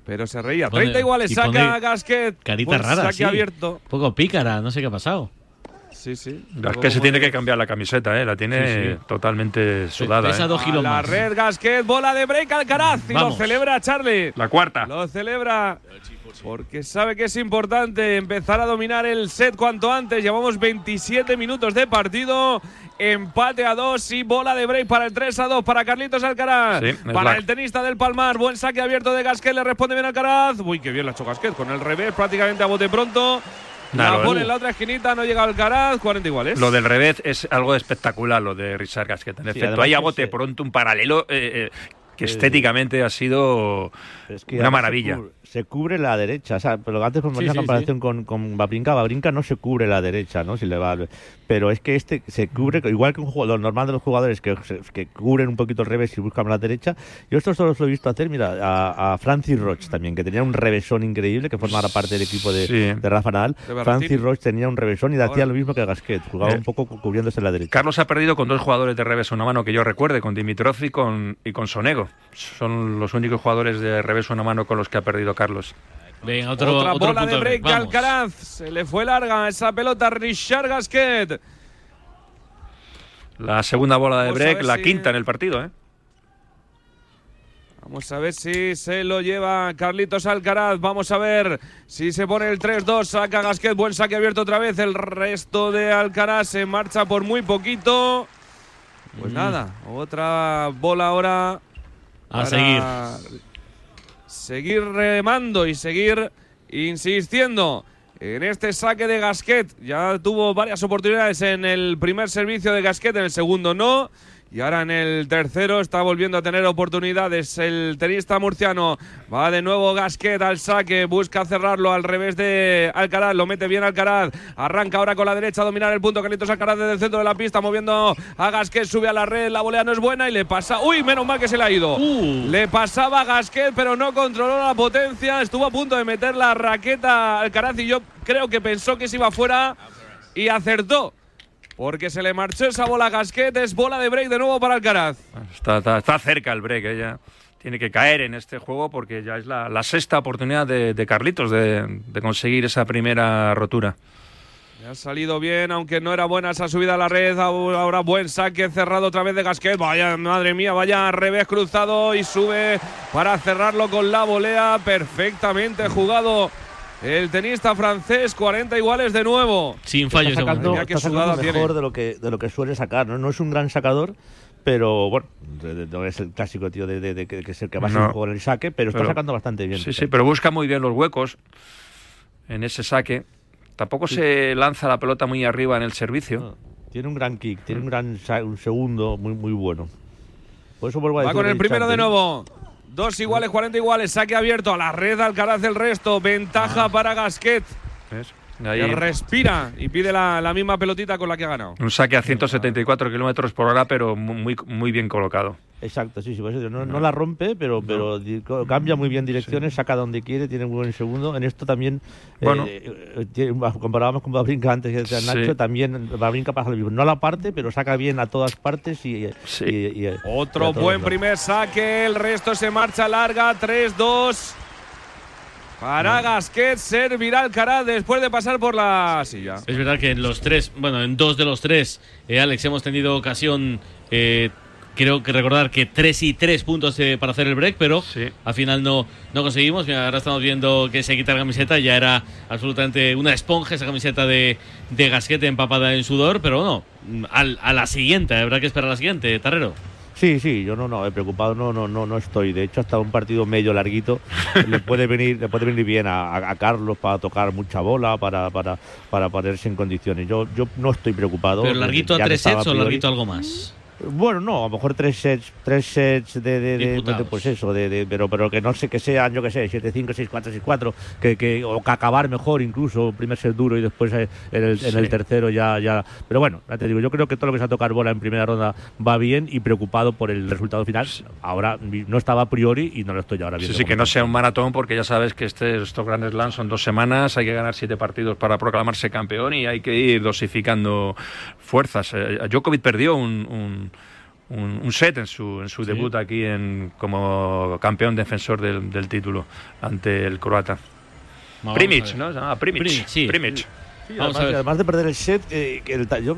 pero se reía. Pone- 30 iguales, saca Gasquet. Carita Buen rara, saque sí. abierto. Un poco pícara, no sé qué ha pasado. Sí, sí. Es que se tiene que cambiar la camiseta, ¿eh? la tiene Sí, sí. totalmente sudada. pesa ¿eh? dos kilos A la más. red Gasquet, bola de break Alcaraz y Vamos. lo celebra Charlie. La cuarta. Lo celebra porque sabe que es importante empezar a dominar el set cuanto antes. Llevamos 27 minutos de partido. Empate a dos y bola de break para el 3 a 2 para Carlitos Alcaraz. Sí, para la- el tenista del Palmar. Buen saque abierto de Gasquet. Le responde bien Alcaraz. Uy, qué bien la ha hecho Gasquet. Con el revés prácticamente a bote pronto. Nah, la lo- pone en la otra esquinita. No llega Alcaraz. 40 iguales. Lo del revés es algo espectacular, lo de Richard Gasquet. En efecto, además ahí a bote pronto un paralelo eh, eh, que Sí, estéticamente ha sido Es que una maravilla. Se cubre, se cubre la derecha, o sea, pero antes ponemos Sí, la sí, comparación con, con Babrinka, Babrinka no se cubre la derecha, ¿no? Si le va, pero es que este se cubre, igual que un jugador normal de los jugadores que, que cubren un poquito el revés y buscan la derecha. Yo esto solo lo he visto hacer, mira, a, a Francis Roch también, que tenía un revesón increíble, que formaba parte del equipo de, Sí. de Rafa Nadal. Francis Roch tenía un revesón y hacía lo mismo que Gasquet, jugaba Eh. un poco cu- cubriéndose la derecha. Carlos ha perdido con dos jugadores de revés a una mano que yo recuerde, con Dimitrov y con, y con Sonego. Son los únicos jugadores de revés a una mano con los que ha perdido Carlos. Venga, otro, Otra otro bola punto de break de. Alcaraz. Se le fue larga esa pelota a Richard Gasquet. La segunda bola de break, la si- quinta en el partido, ¿eh? Vamos a ver si se lo lleva Carlitos Alcaraz. Vamos a ver si se pone el 3-2. Saca Gasquet. Buen saque abierto otra vez. El resto de Alcaraz se marcha por muy poquito. Pues Mm. nada, otra bola ahora. A para seguir. Seguir remando y seguir insistiendo en este saque de Gasquet. Ya tuvo varias oportunidades en el primer servicio de Gasquet, en el segundo no. Y ahora en el tercero está volviendo a tener oportunidades el tenista murciano. Va de nuevo Gasquet al saque, busca cerrarlo al revés de Alcaraz, lo mete bien Alcaraz. Arranca ahora con la derecha a dominar el punto. Carlitos Alcaraz desde el centro de la pista, moviendo a Gasquet, sube a la red, la volea no es buena y le pasa. ¡Uy! Menos mal que se le ha ido. Le pasaba a Gasquet, pero no controló la potencia. Estuvo a punto de meter la raqueta Alcaraz y yo creo que pensó que se iba fuera y acertó. Porque se le marchó esa bola a Gasquet, es bola de break de nuevo para Alcaraz. Está, está- está cerca el break, ella tiene que caer en este juego porque ya es la, la sexta oportunidad de, de Carlitos de, de conseguir esa primera rotura. Ha salido bien, aunque no era buena esa subida a la red. Ahora buen saque cerrado otra vez de Gasquet. Vaya, madre mía, vaya revés cruzado y sube para cerrarlo con la volea. Perfectamente jugado el tenista francés. 40 iguales de nuevo. Sin fallos. está sacando, está sacando mejor tiene. de lo que de lo que suele sacar ¿no? no es un gran sacador pero bueno de- de- no es el clásico tío de, de- de que, que es el que más No. en el saque pero, está Pero- sacando bastante bien Sí, sí, pero busca muy bien los huecos en ese saque. Tampoco se lanza la pelota muy arriba en el servicio. tiene un gran kick tiene un gran un segundo muy muy bueno por eso vuelvo a Va decir con el primero de nuevo. Dos iguales, 40 iguales. Saque abierto a la red. Alcaraz el resto. Ventaja para Gasquet. ¿Ves? Ahí, respira y pide la, la misma pelotita con la que ha ganado. un saque a 174 kilómetros por hora, pero muy, muy bien colocado. exacto sí sí digo, no, no la rompe pero pero cambia muy bien direcciones saca donde quiere tiene muy buen segundo en esto también Bueno. eh, eh, tiene- comparábamos con Babrinka antes que decía Sí. Nacho también Babrinka pasa lo mismo no la parte pero saca bien a todas partes y, y- Sí. y- y- y Otro buen primer saque, el resto se marcha larga, 3-2. Para Gasquet, servirá Alcaraz después de pasar por la silla. Es verdad que en los tres, bueno, en dos de los tres, eh, Alex, hemos tenido ocasión, eh, creo que recordar que tres y tres puntos eh, para hacer el break, pero al final no, no conseguimos. Mira, ahora estamos viendo que se quita la camiseta, ya era absolutamente una esponja esa camiseta de, de Gasquet empapada en sudor, pero bueno, al- a la siguiente, habrá que esperar a la siguiente, Tarrero. Sí, sí, yo no, no, he preocupado no, no, no, no estoy. De hecho, hasta un partido medio larguito le puede venir, le puede venir bien a, a- a Carlos para tocar mucha bola, para, para, para ponerse en condiciones. Yo, yo no estoy preocupado. Pero larguito a tres sets o larguito algo más. Bueno, no, a lo mejor tres sets, tres sets de, de, pues eso, de, de- pero, pero que no sé que sean, yo que sé, 7-5, 6-4, 6-4, que, que, o que acabar mejor incluso, primer set duro y después eh, en el, en el Sí. tercero ya, ya. Pero bueno, ya te digo, yo creo que todo lo que se ha tocado bola en primera ronda va bien y preocupado por el resultado final. Ahora no estaba a priori y no lo estoy ahora Sí, viendo. sí, que como no sea un maratón porque ya sabes que este, estos grandes Slams son dos semanas, hay que ganar siete partidos para proclamarse campeón y hay que ir dosificando fuerzas. Eh, Djokovic perdió un, un- un- un set en su, en su debut aquí en, como campeón defensor del, del título ante el croata. Primic. ¿no? Se llama Primic. Primic, sí. Primic. Sí, Vamos además, a ver. además de perder el set, eh, que, el, yo,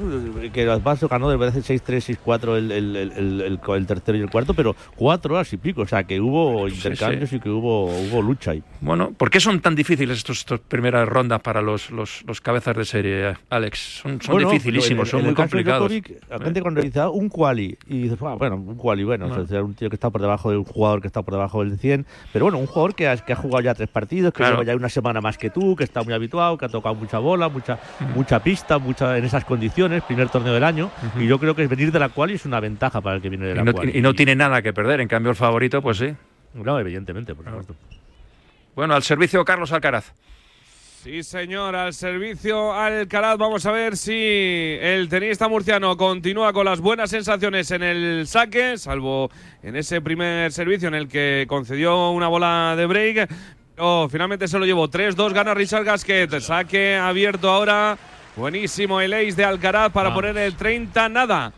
que además ganó de parece 6-3, 6-4 el, el, el, el, el- el tercero y el cuarto, pero cuatro horas y pico. O sea, que hubo intercambios y que hubo, hubo lucha ahí. Bueno, ¿por qué son tan difíciles estos, estas primeras rondas para los, los, los cabezas de serie, Alex? Son, son Bueno, dificilísimos, son muy complicados. La gente cuando dice ah, un quali y dices, "Ah, bueno, un quali, bueno, Bueno. o sea, un tío que está por debajo de un jugador que está por debajo del 100, pero bueno, un jugador que ha, que ha jugado ya tres partidos, que Claro. lleva ya una semana más que tú, que está muy habituado, que ha tocado mucha bola, mucha mucha pista, mucha en esas condiciones, primer torneo del año, y yo creo que venir de la quali es una ventaja para el que viene de Y la no, quali. y no tiene nada que perder, en cambio el favorito, pues sí. No, evidentemente, por supuesto. Bueno, al servicio Carlos Alcaraz. Sí, señor, al servicio Alcaraz. Vamos a ver si el tenista murciano continúa con las buenas sensaciones en el saque, salvo en ese primer servicio en el que concedió una bola de break. Oh, finalmente se lo llevó 3-2, gana Richard Gasquet. Saque abierto ahora. Buenísimo el ace de Alcaraz para Vamos. poner el 30 nada.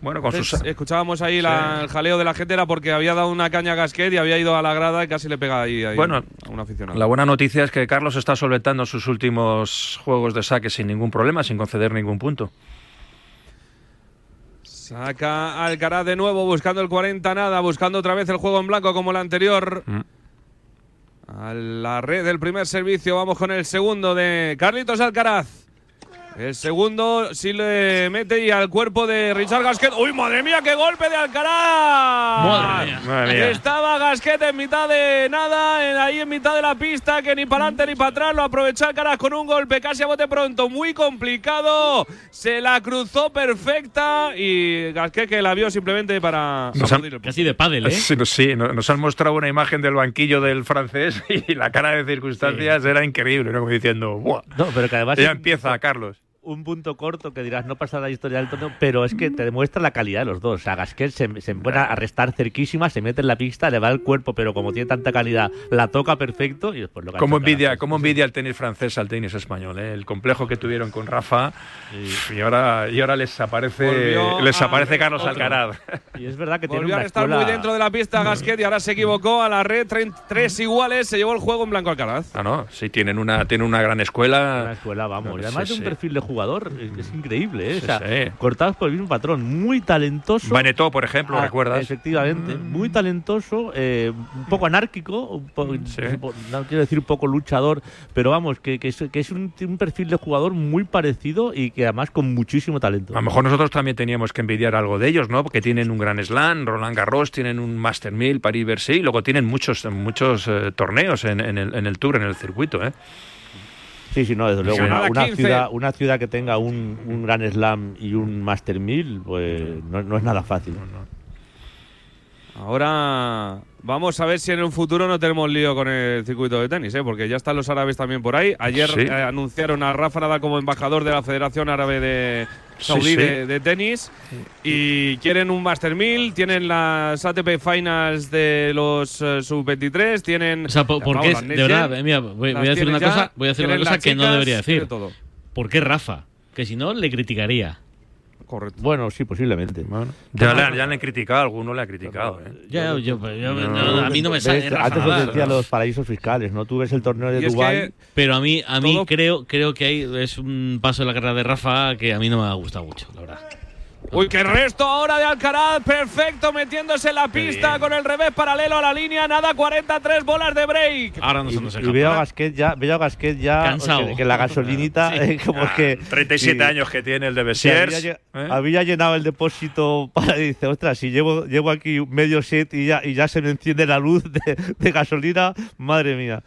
Bueno, con sus- Antes Escuchábamos ahí la- el jaleo de la gente, era porque había dado una caña a Gasquet y había ido a la grada y casi le pega ahí, ahí Bueno, a un aficionado. La buena noticia es que Carlos está solventando sus últimos juegos de saque sin ningún problema, sin conceder ningún punto. Saca Alcaraz de nuevo buscando el 40 nada, buscando otra vez el juego en blanco como el anterior. Mm. A la red del primer servicio, vamos con el segundo de Carlitos Alcaraz. El segundo sí le mete y al cuerpo de Richard Gasquet. ¡Uy, madre mía, qué golpe de Alcaraz! Madre mía. Madre mía. Estaba Gasquet en mitad de nada, en- ahí en mitad de la pista, que ni para adelante ni para atrás. Lo aprovechó Alcaraz con un golpe casi a bote pronto, muy complicado. Se la cruzó perfecta y Gasquet que la vio simplemente para. Han- Casi de pádel, ¿eh? Sí, no- sí, no- nos han mostrado una imagen del banquillo del francés y la cara de circunstancias era increíble, ¿no? Como diciendo, ¡buah! No, pero que además Ya empieza, Carlos. Un punto corto que dirás no pasa la historia del torneo, pero es que te demuestra la calidad de los dos. O sea, Gasquet se, se pone a restar cerquísima, se mete en la pista, le va el cuerpo, pero como tiene tanta calidad, la toca perfecto y después lo que ha ¿Cómo hecho envidia, cómo envidia el tenis francés al tenis español? eh? El complejo que tuvieron con Rafa y, ahora, y ahora les aparece, Volvió les a- aparece Carlos otro. Alcaraz. Y es verdad que tiene Volvió una a estar escuela- muy dentro de la pista Gasquet y ahora se equivocó a la red. tre- Tres iguales, se llevó el juego en blanco Alcaraz. Ah, no, sí, tienen una, tienen una gran escuela. Una escuela, vamos. No, y además sí, de un sí. perfil de jugador, es, es increíble, ¿eh? O sea, sí. cortados por el mismo patrón, muy talentoso. Vanetó, por ejemplo, Ah, ¿recuerdas? Efectivamente, Mm. muy talentoso, eh, un poco anárquico, un po- Sí. no quiero decir un poco luchador, pero vamos, que, que es, que es un, un perfil de jugador muy parecido y que además con muchísimo talento. A lo mejor nosotros también teníamos que envidiar algo de ellos, ¿no? Porque tienen un gran slam, Roland Garros, tienen un Master 1000, Paris Bercy, y luego tienen muchos, muchos eh, torneos en, en el, en el Tour, en el circuito, ¿eh? Sí, sí, no, desde luego. Una, Ganada una 15. ciudad, una ciudad que tenga un, un gran slam y un Master 1000, pues no, no es nada fácil. Ahora vamos a ver si en un futuro no tenemos lío con el circuito de tenis, ¿eh? porque ya están los árabes también por ahí. Ayer Sí. eh, anunciaron a Rafa Nadal como embajador de la Federación Árabe de Saudí sí. De, de tenis y quieren un Master 1000, tienen las ATP Finals de los eh, sub-23, tienen... O sea, ¿por, por vamos, qué? las De verdad, eh, mira, voy, a decir una ya, cosa, voy a decir una cosa que no debería decir. todo. ¿Por qué Rafa? Que si no, le criticaría. Correcto. Bueno, sí, posiblemente. Ya, le, ya le han criticado, alguno le ha criticado, ¿eh? Ya, yo- yo- No. no, a mí no me sale Antes os Nadal. decía los paraísos fiscales, ¿no? Tú ves el torneo de Y es Dubái. que Pero a mí, a mí Todo- creo, creo que hay, es un paso de la carrera de Rafa que a mí no me ha gustado mucho, la verdad. Uy, qué resto ahora de Alcaraz, perfecto, metiéndose en la pista con el revés paralelo a la línea, nada, 43 bolas de break. Ahora no se nos Y escapa. veo a Gasquet ya, veo a Gasquet ya Cansado. Que, que la gasolinita eh, como Ah, que 37 sí, años que tiene el de había, lle- ¿eh? había llenado el depósito para dice, ostras, si llevo, llevo aquí medio set y ya, y ya se me enciende la luz de, de gasolina, madre mía.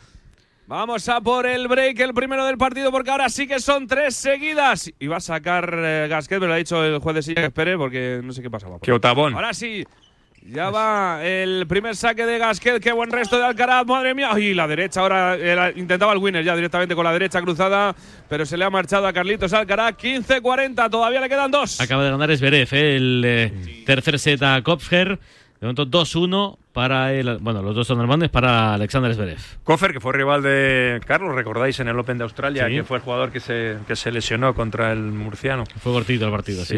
Vamos a por el break, el primero del partido, porque ahora sí que son tres seguidas. Y va a sacar eh, Gasquet, me lo ha dicho el juez de silla que espere, porque no sé qué pasaba. Que Otabón. Ahora sí, ya va el primer saque de Gasquet. Qué buen resto de Alcaraz, madre mía. Y la derecha ahora era- intentaba el winner ya directamente con la derecha cruzada, pero se le ha marchado a Carlitos Alcaraz. 15-40, todavía le quedan dos. Acaba de ganar Zverev, ¿eh? el eh, tercer set a Kopfer. De momento 2-1 para el. Bueno, los dos son alemanes para Alexander Zverev. Koffer, que fue rival de Carlos, recordáis en el Open de Australia, Sí. que fue el jugador que se, que se lesionó contra el murciano. Fue cortito el partido, sí.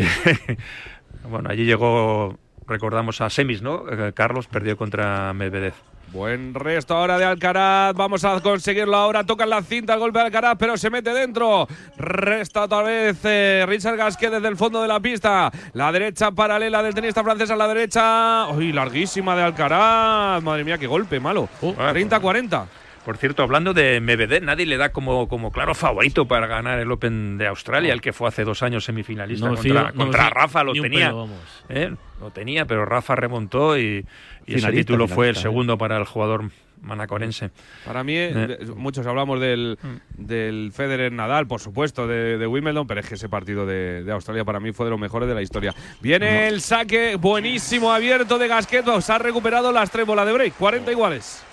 bueno, allí llegó, recordamos a semis, ¿no? Eh, Carlos perdió contra Medvedev. Buen resto ahora de Alcaraz. Vamos a conseguirlo ahora. Toca en la cinta el golpe de Alcaraz, pero se mete dentro. Resta otra vez eh, Richard Gasquet desde el fondo de la pista. La derecha paralela del tenista francés a la derecha. Uy, larguísima de Alcaraz. Madre mía, qué golpe malo. Oh. 30-40. Por cierto, hablando de Medvedev, nadie le da como, como claro favorito para ganar el Open de Australia, el que fue hace dos años semifinalista No contra, no contra Rafa, lo tenía. pelo, vamos. ¿eh? Lo tenía, pero Rafa remontó y, y ese título fue el ¿eh? segundo para el jugador manacorense. Para mí, eh, Eh. de- muchos hablamos del, del Federer Nadal, por supuesto, de, de Wimbledon, pero es que ese partido de, de Australia para mí fue de los mejores de la historia. Viene el saque buenísimo abierto de Gasquet. Se ha recuperado las tres bolas de break, 40 iguales.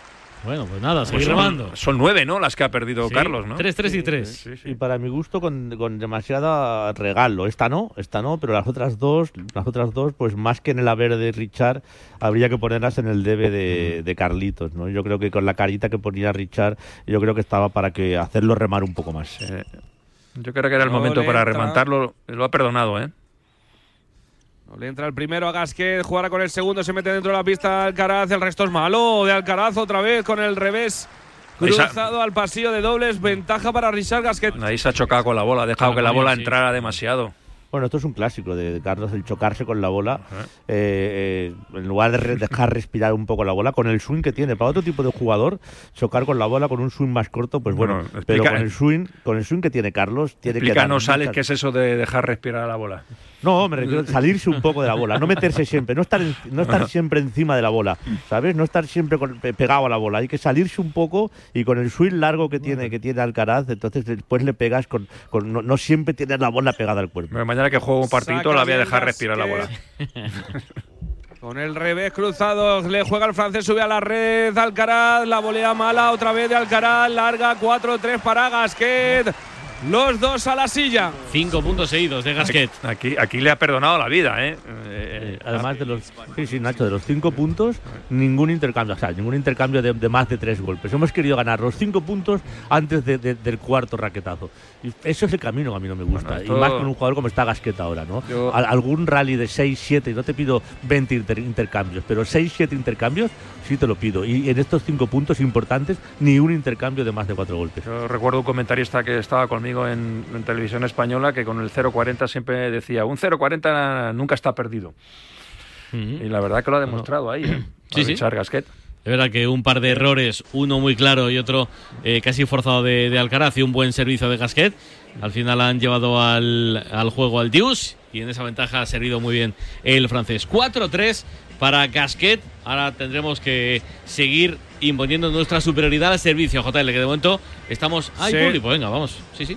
Bueno, pues nada, Pues seguir son, remando. son nueve, ¿no? Las que ha perdido Sí, Carlos, ¿no? 3-3 y 3. Sí, sí. Y para mi gusto con, con demasiada regalo. Esta no, esta no, pero las otras dos, las otras dos, pues más que en el haber de Richard, habría que ponerlas en el debe de, de Carlitos, ¿no? Yo creo que con la carita que ponía Richard, yo creo que estaba para que hacerlo remar un poco más. Eh, yo creo que era el momento para remontarlo. Lo ha perdonado, ¿eh? Le entra el primero a Gasquet, jugará con el segundo, se mete dentro de la pista Alcaraz, el resto es malo de Alcaraz otra vez con el revés cruzado al pasillo de dobles, ventaja para Richard Gasquet. Ahí se ha chocado con la bola, ha dejado que la bola sí. entrara demasiado. Bueno, esto es un clásico de, Carlos, el chocarse con la bola, eh, eh, en lugar de re- dejar respirar un poco la bola, con el swing que tiene. Para otro tipo de jugador, chocar con la bola con un swing más corto, pues bueno, Bueno, pero con el swing, con el swing que tiene Carlos, tiene que dar Explícanos, Alex, muchas- qué es eso de dejar respirar a la bola. No, me refiero a salirse un poco de la bola, no meterse siempre, no estar, en- no estar siempre encima de la bola, ¿sabes? No estar siempre con- pegado a la bola, hay que salirse un poco y con el swing largo que tiene, que tiene Alcaraz, entonces después le pegas con, con- no, no siempre tienes la bola pegada al cuerpo. Pero mañana que juego un partidito la voy a dejar respirar la bola. Con el revés cruzado, le juega el francés, sube a la red, Alcaraz, la volea mala otra vez de Alcaraz, larga 4-3 para Gasquet. Los dos a la silla. Cinco puntos seguidos de Gasquet. Aquí, aquí le ha perdonado la vida, ¿eh? Eh, además de los sí, sí, Nacho, de los cinco puntos, ningún intercambio, o sea, ningún intercambio de, de más de tres golpes. Hemos querido ganar los cinco puntos antes de- de- del cuarto raquetazo. Y eso es el camino que a mí no me gusta. Bueno, Y más con un jugador como está Gasquet ahora, ¿no? Yo- Al- algún rally de 6, 7, y no te pido 20 inter- intercambios, pero 6, 7 intercambios sí te lo pido. Y en estos cinco puntos importantes, ni un intercambio de más de cuatro golpes. Yo recuerdo un comentarista que estaba conmigo en, en televisión española que con el 0.40 siempre decía, un 0.40 nunca está perdido. Y la verdad que lo ha demostrado ahí, ¿eh? Sí, sí. Gasquet. Es verdad que un par de errores, uno muy claro y otro eh, casi forzado de, de Alcaraz y un buen servicio de Gasquet. Al final han llevado al, al juego al Dius y en esa ventaja ha servido muy bien el francés. 4-3 para Gasquet. Ahora tendremos que seguir imponiendo nuestra superioridad al servicio, JL, que de momento estamos... ¡Ay, Sí. público! Venga, vamos. Sí, sí.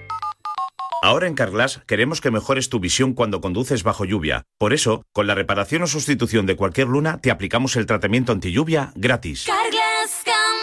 Ahora en Carglass queremos que mejores tu visión cuando conduces bajo lluvia. Por eso, con la reparación o sustitución de cualquier luna, te aplicamos el tratamiento anti lluvia gratis. Carglass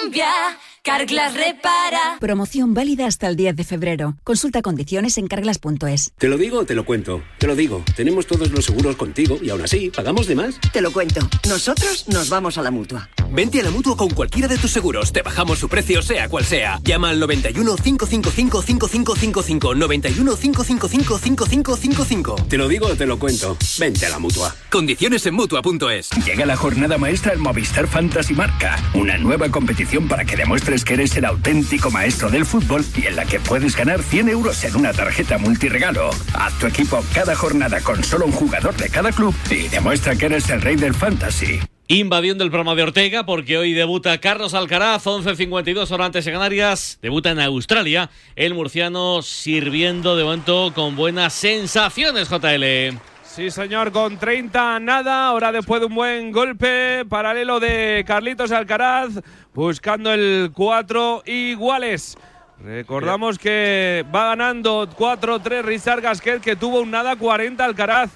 cambia, Carglass repara. Promoción válida hasta el 10 de febrero. Consulta condiciones en carglass.es. Te lo digo o te lo cuento. Te lo digo. Tenemos todos los seguros contigo y aún así, ¿pagamos de más? Te lo cuento. Nosotros nos vamos a la mutua. Vente a la mutua con cualquiera de tus seguros. Te bajamos su precio, sea cual sea. Llama al 91 555 5555. 91 555 5555. Te lo digo o te lo cuento. Vente a la mutua. Condiciones en mutua.es. Llega la jornada maestra al Movistar Fantasy Marca, una nueva competición para que demuestres que eres el auténtico maestro del fútbol y en la que puedes ganar 100 euros en una tarjeta multiregalo. Haz tu equipo cada jornada con solo un jugador de cada club y demuestra que eres el rey del fantasy. Invadiendo el programa de Ortega porque hoy debuta Carlos Alcaraz, 11.52 horas antes de Canarias, debuta en Australia, el murciano sirviendo de momento con buenas sensaciones, JL. Sí, señor, con 30 nada. Ahora después de un buen golpe paralelo de Carlitos Alcaraz, buscando el 4 iguales. Recordamos que va ganando 4-3 Rizar Gasquet, que tuvo un nada 40 Alcaraz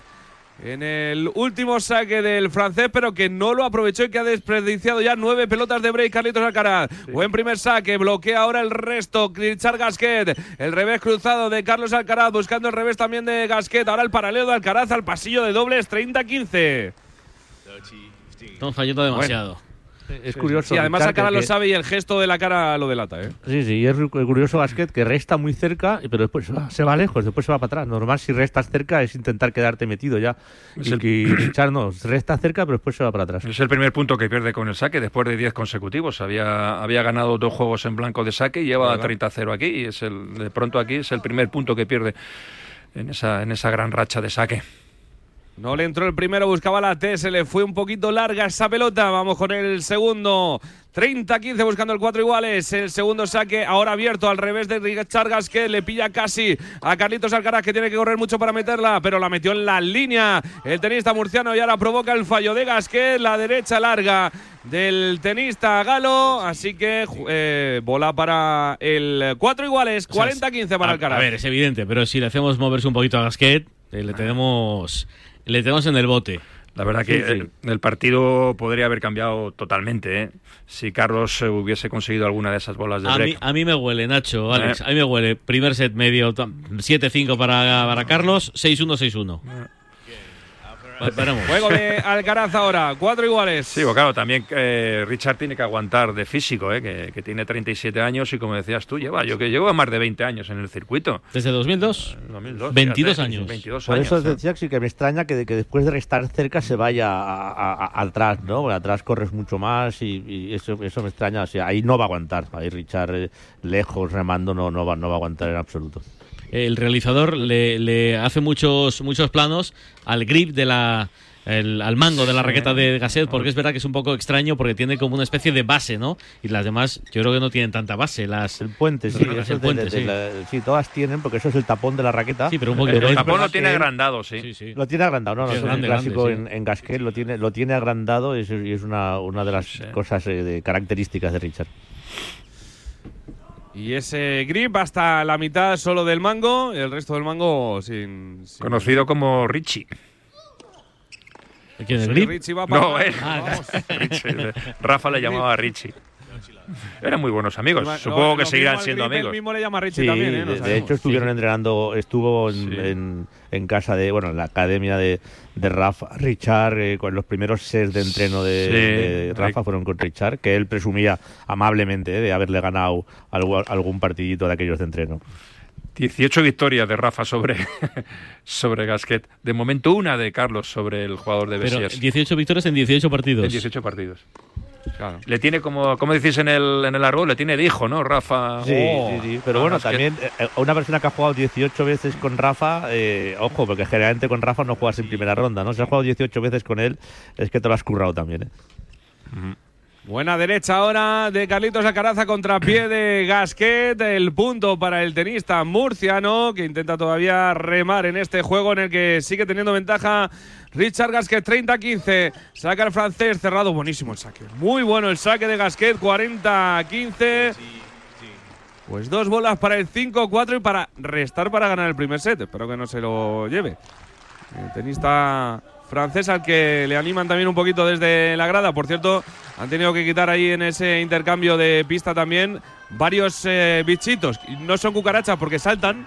en el último saque del francés, pero que no lo aprovechó y que ha desperdiciado ya nueve pelotas de break Carlitos Alcaraz. Buen primer saque, bloquea ahora el resto. Richard Gasquet, el revés cruzado de Carlos Alcaraz, buscando el revés también de Gasquet. Ahora el paralelo de Alcaraz al pasillo de dobles 30-15. Estamos fallando demasiado. Es curioso. Y además Alcaraz que- lo que- sabe y el gesto de la cara lo delata, ¿eh? Sí, sí, y es curioso Basket que resta muy cerca, pero después se va, se va lejos, después se va para atrás. Normal si restas cerca es intentar quedarte metido ya. Es y, el- y Richard no, resta cerca, pero después se va para atrás. Es el primer punto que pierde con el saque después de 10 consecutivos. Había, había ganado dos juegos en blanco de saque y lleva Verdad. 30-0 aquí. Y es el, de pronto aquí es el primer punto que pierde en esa, en esa gran racha de saque. No le entró el primero, buscaba la T, se le fue un poquito larga esa pelota. Vamos con el segundo. 30-15 buscando el 4 iguales. El segundo saque ahora abierto al revés de Richard Gasquet. Le pilla casi a Carlitos Alcaraz que tiene que correr mucho para meterla, pero la metió en la línea el tenista murciano y ahora provoca el fallo de Gasquet. La derecha larga del tenista Galo. Así que eh, bola para el 4 iguales. O sea, 40-15 para a- Alcaraz. A ver, es evidente, pero si le hacemos moverse un poquito a Gasquet, eh, le tenemos, le tenemos en el bote. La verdad que El, el partido podría haber cambiado totalmente ¿eh? si Carlos eh, hubiese conseguido alguna de esas bolas de A break. mí, a mí me huele, Nacho, Alex. Eh. A mí me huele. Primer set medio, ta- 7-5 para, para Carlos, 6-1, 6-1. Juego de Alcaraz ahora. 4 iguales. Sí, pues claro, también eh, Richard tiene que aguantar de físico, ¿eh? que, que tiene 37 años y como decías tú, lleva, yo que llevo más de 20 años en el circuito. ¿Desde 2002? 2002, 22 fíjate, años. 22 Por años. eso decía que sí que me extraña que, que después de restar cerca se vaya a- a- a- atrás, ¿no? Porque atrás corres mucho más y, y eso, eso me extraña. O sea, ahí no va a aguantar. Ahí Richard eh, lejos remando no, no, va, no va a aguantar en absoluto. El realizador le, le hace muchos, muchos planos al grip de la. el- al mango de la raqueta de Gasset, porque es verdad que es un poco extraño porque tiene como una especie de base, ¿no? Y las demás, yo creo que no tienen tanta base. Las, el puente, sí, el de- de- sí. la- sí, todas tienen, porque eso es el tapón de la raqueta. Sí, pero un poquito El tapón lo tiene que- agrandado, sí. Lo tiene agrandado, no, no, Sí, es grande, un clásico grande, sí. en, en Gasquet, lo tiene, lo tiene agrandado y es, y es una, una de las cosas eh, de características de Richard. Y ese grip hasta la mitad solo del mango, el resto del mango sin. sin- Conocido como Richie. ¿Quién es? Richie va para No, eh. vamos. Richie. Rafa le llamaba Richie. Eran muy buenos amigos. Lo- Supongo lo que seguirán siendo amigos. Él mismo le llama Richie Sí, también, ¿eh? No de, hecho estuvieron entrenando, estuvo en, en- en casa de, bueno, en la academia de, de Rafa, Richard, eh, con los primeros sets de entreno de, Sí, de Rafa fueron con Richard, que él presumía amablemente eh, de haberle ganado algo- algún partidito de aquellos de entreno. 18 victorias de Rafa sobre, sobre Gasquet. De momento una de Carlos sobre el jugador de Pero Besiers. 18 victorias en 18 partidos. En 18 partidos. Le tiene como, como decís en el, en el arroz, le tiene de hijo, ¿no, Rafa? Sí, Oh. sí, sí. Pero Ah, bueno, es que- también eh, una persona que ha jugado 18 veces con Rafa, eh, ojo, porque generalmente con Rafa no juegas en primera ronda, ¿no? Si has jugado 18 veces con él, es que te lo has currado también, ¿eh? Buena derecha ahora de Carlitos Acaraza contra pie de Gasquet. El punto para el tenista murciano que intenta todavía remar en este juego en el que sigue teniendo ventaja Richard Gasquet 30-15. Saca el francés cerrado. Buenísimo el saque. Muy bueno el saque de Gasquet 40-15. Pues dos bolas para el 5-4 y para restar para ganar el primer set. Espero que no se lo lleve. El tenista francés al que le animan también un poquito desde la grada. Por cierto, han tenido que quitar ahí en ese intercambio de pista también varios eh, bichitos. No son cucarachas porque saltan.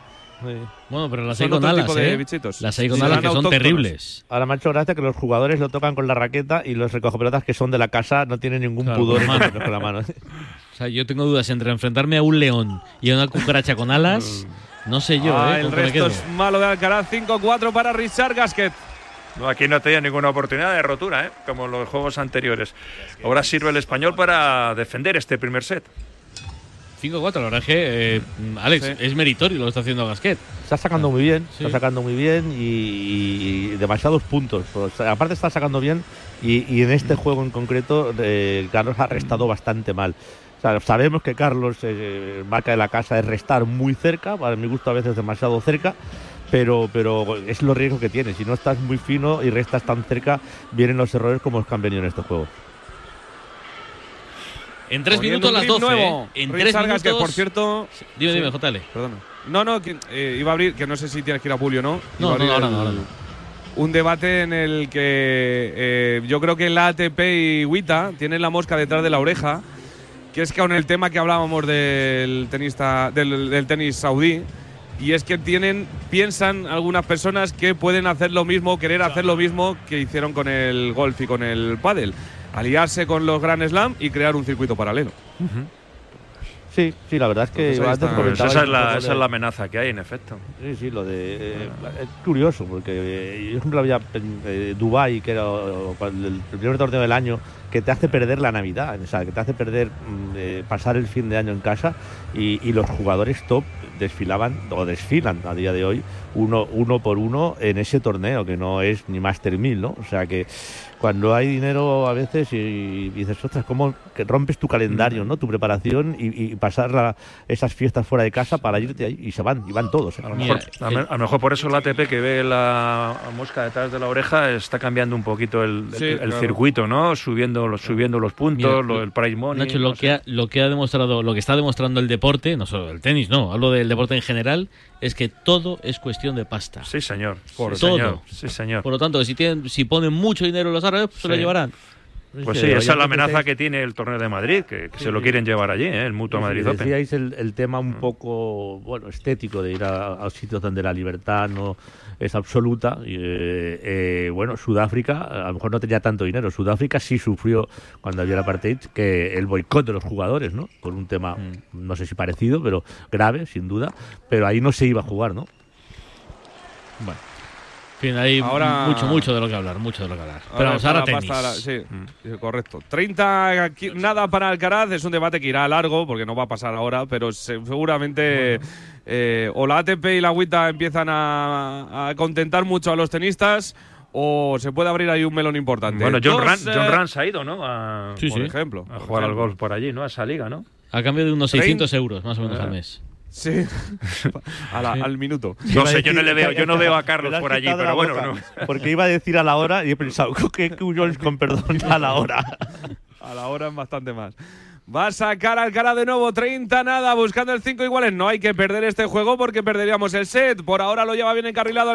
Bueno, pero las Son hay con alas, tipo de ¿eh? bichitos. Las hay con Sí, alas que son terribles. Ahora me ha hecho gracia que los jugadores lo tocan con la raqueta y los recogepelotas que son de la casa no tienen ningún Claro, pudor con en la mano. tocarlos con la mano. O sea, yo tengo dudas entre enfrentarme a un león y a una cucaracha con alas. No sé yo, Ah, ¿eh? el resto es malo de Alcaraz. 5-4 para Richard Gasquet. No, aquí no tenía ninguna oportunidad de rotura, ¿eh? como en los juegos anteriores. Ahora sirve el español para defender este primer set. 5-4, la verdad es que, eh, Alex, es meritorio lo que está haciendo Gasquet. Está sacando muy bien, Sí. está sacando muy bien y, y demasiados puntos. O sea, aparte está sacando bien y, y en este juego en concreto eh, Carlos ha restado bastante mal. O sea, sabemos que Carlos, eh, marca de la casa, es restar muy cerca, para mi gusto a veces demasiado cerca, pero, pero es lo riesgo que tiene. Si no estás muy fino y restas tan cerca, vienen los errores como los que han venido en este juego. En tres minutos las grip 12. nuevo. ¿eh? En Rich tres Sargas, minutos. que por cierto. Dime, Sí. dime, JL. Perdona. No, no, que, eh, iba a abrir, que no sé si tienes que ir a Pulio, ¿no? No, no, ahora no, ahora no. Un debate en el que eh, yo creo que la ATP y Wita tienen la mosca detrás de la oreja, que es con el tema que hablábamos del tenista del, del tenis saudí. Y es que tienen, piensan algunas personas que pueden hacer lo mismo, querer hacer lo mismo que hicieron con el golf y con el pádel. Aliarse con los Grand Slam y crear un circuito paralelo. Sí, sí, la verdad es que Entonces antes Pues esa, es la, esa es la amenaza que hay, en efecto. Sí, sí, lo de. eh, es curioso, porque eh, yo siempre había eh, Dubai que era o, cuando el primer torneo del año, que te hace perder la Navidad, o sea, que te hace perder mm, eh, pasar el fin de año en casa y, y los jugadores top desfilaban o desfilan a día de hoy uno, uno por uno en ese torneo, que no es ni Master 1000, ¿no? O sea que cuando hay dinero a veces y, dices, ostras, ¿cómo que rompes tu calendario, ¿no? Tu preparación y, y pasar la- esas fiestas fuera de casa para irte ahí y se van, y van todos. ¿eh? A lo, mejor, a, me- a lo mejor por eso la ATP que ve la mosca detrás de la oreja está cambiando un poquito el, el- Sí, el claro. circuito, ¿no? Subiendo los, subiendo los puntos, Mira, lo del prize money. Nacho, lo, no que ha, lo que ha demostrado, lo que está demostrando el deporte, no solo el tenis, no, hablo del deporte en general, es que todo es cuestión de pasta. Sí, señor. Por Sí, todo. señor. Sí, señor. Por lo tanto, si tienen, si ponen mucho dinero los árabes, pues se lo Sí. llevarán. Pues sí, esa es la amenaza que tiene el torneo de Madrid, que, que se lo quieren llevar allí, ¿eh? el Mutua Madrid Sí, Open. Decíais el, el tema un poco bueno estético de ir a, a sitios donde la libertad no es absoluta. Y, eh, eh, bueno, Sudáfrica a lo mejor no tenía tanto dinero. Sudáfrica sí sufrió cuando había el apartheid que el boicot de los jugadores, ¿no? Por un tema no sé si parecido, pero grave, sin duda. Pero ahí no se iba a jugar, ¿no? Bueno. En fin, hay Ahora- mucho, mucho de lo que hablar, mucho de lo que hablar. Pero ahora la tenis. pasta, sí, sí, correcto. 30, aquí- nada para Alcaraz, es un debate que irá largo porque no va a pasar ahora, pero se- seguramente eh, o la ATP y la WTA empiezan a, a contentar mucho a los tenistas o se puede abrir ahí un melón importante. Bueno, John, Dos, Ran- John eh, Rans ha ido, ¿no? A, Sí, por sí. ejemplo. a jugar al golf por allí, ¿no? A esa liga, ¿no? A cambio de unos Trein- 600 euros, más o menos, Ah. al mes. Sí, a la- Sí. al minuto. No sé, yo no le veo, yo no veo a Carlos por allí, pero bueno, boca, no. Porque iba a decir a la hora y he pensado, ¿qué Jones con perdón a la hora? A la hora es bastante más. Va a sacar Alcaraz de nuevo 30 nada, buscando el 5 iguales. No hay que perder este juego porque perderíamos el set. Por ahora lo lleva bien encarrilado.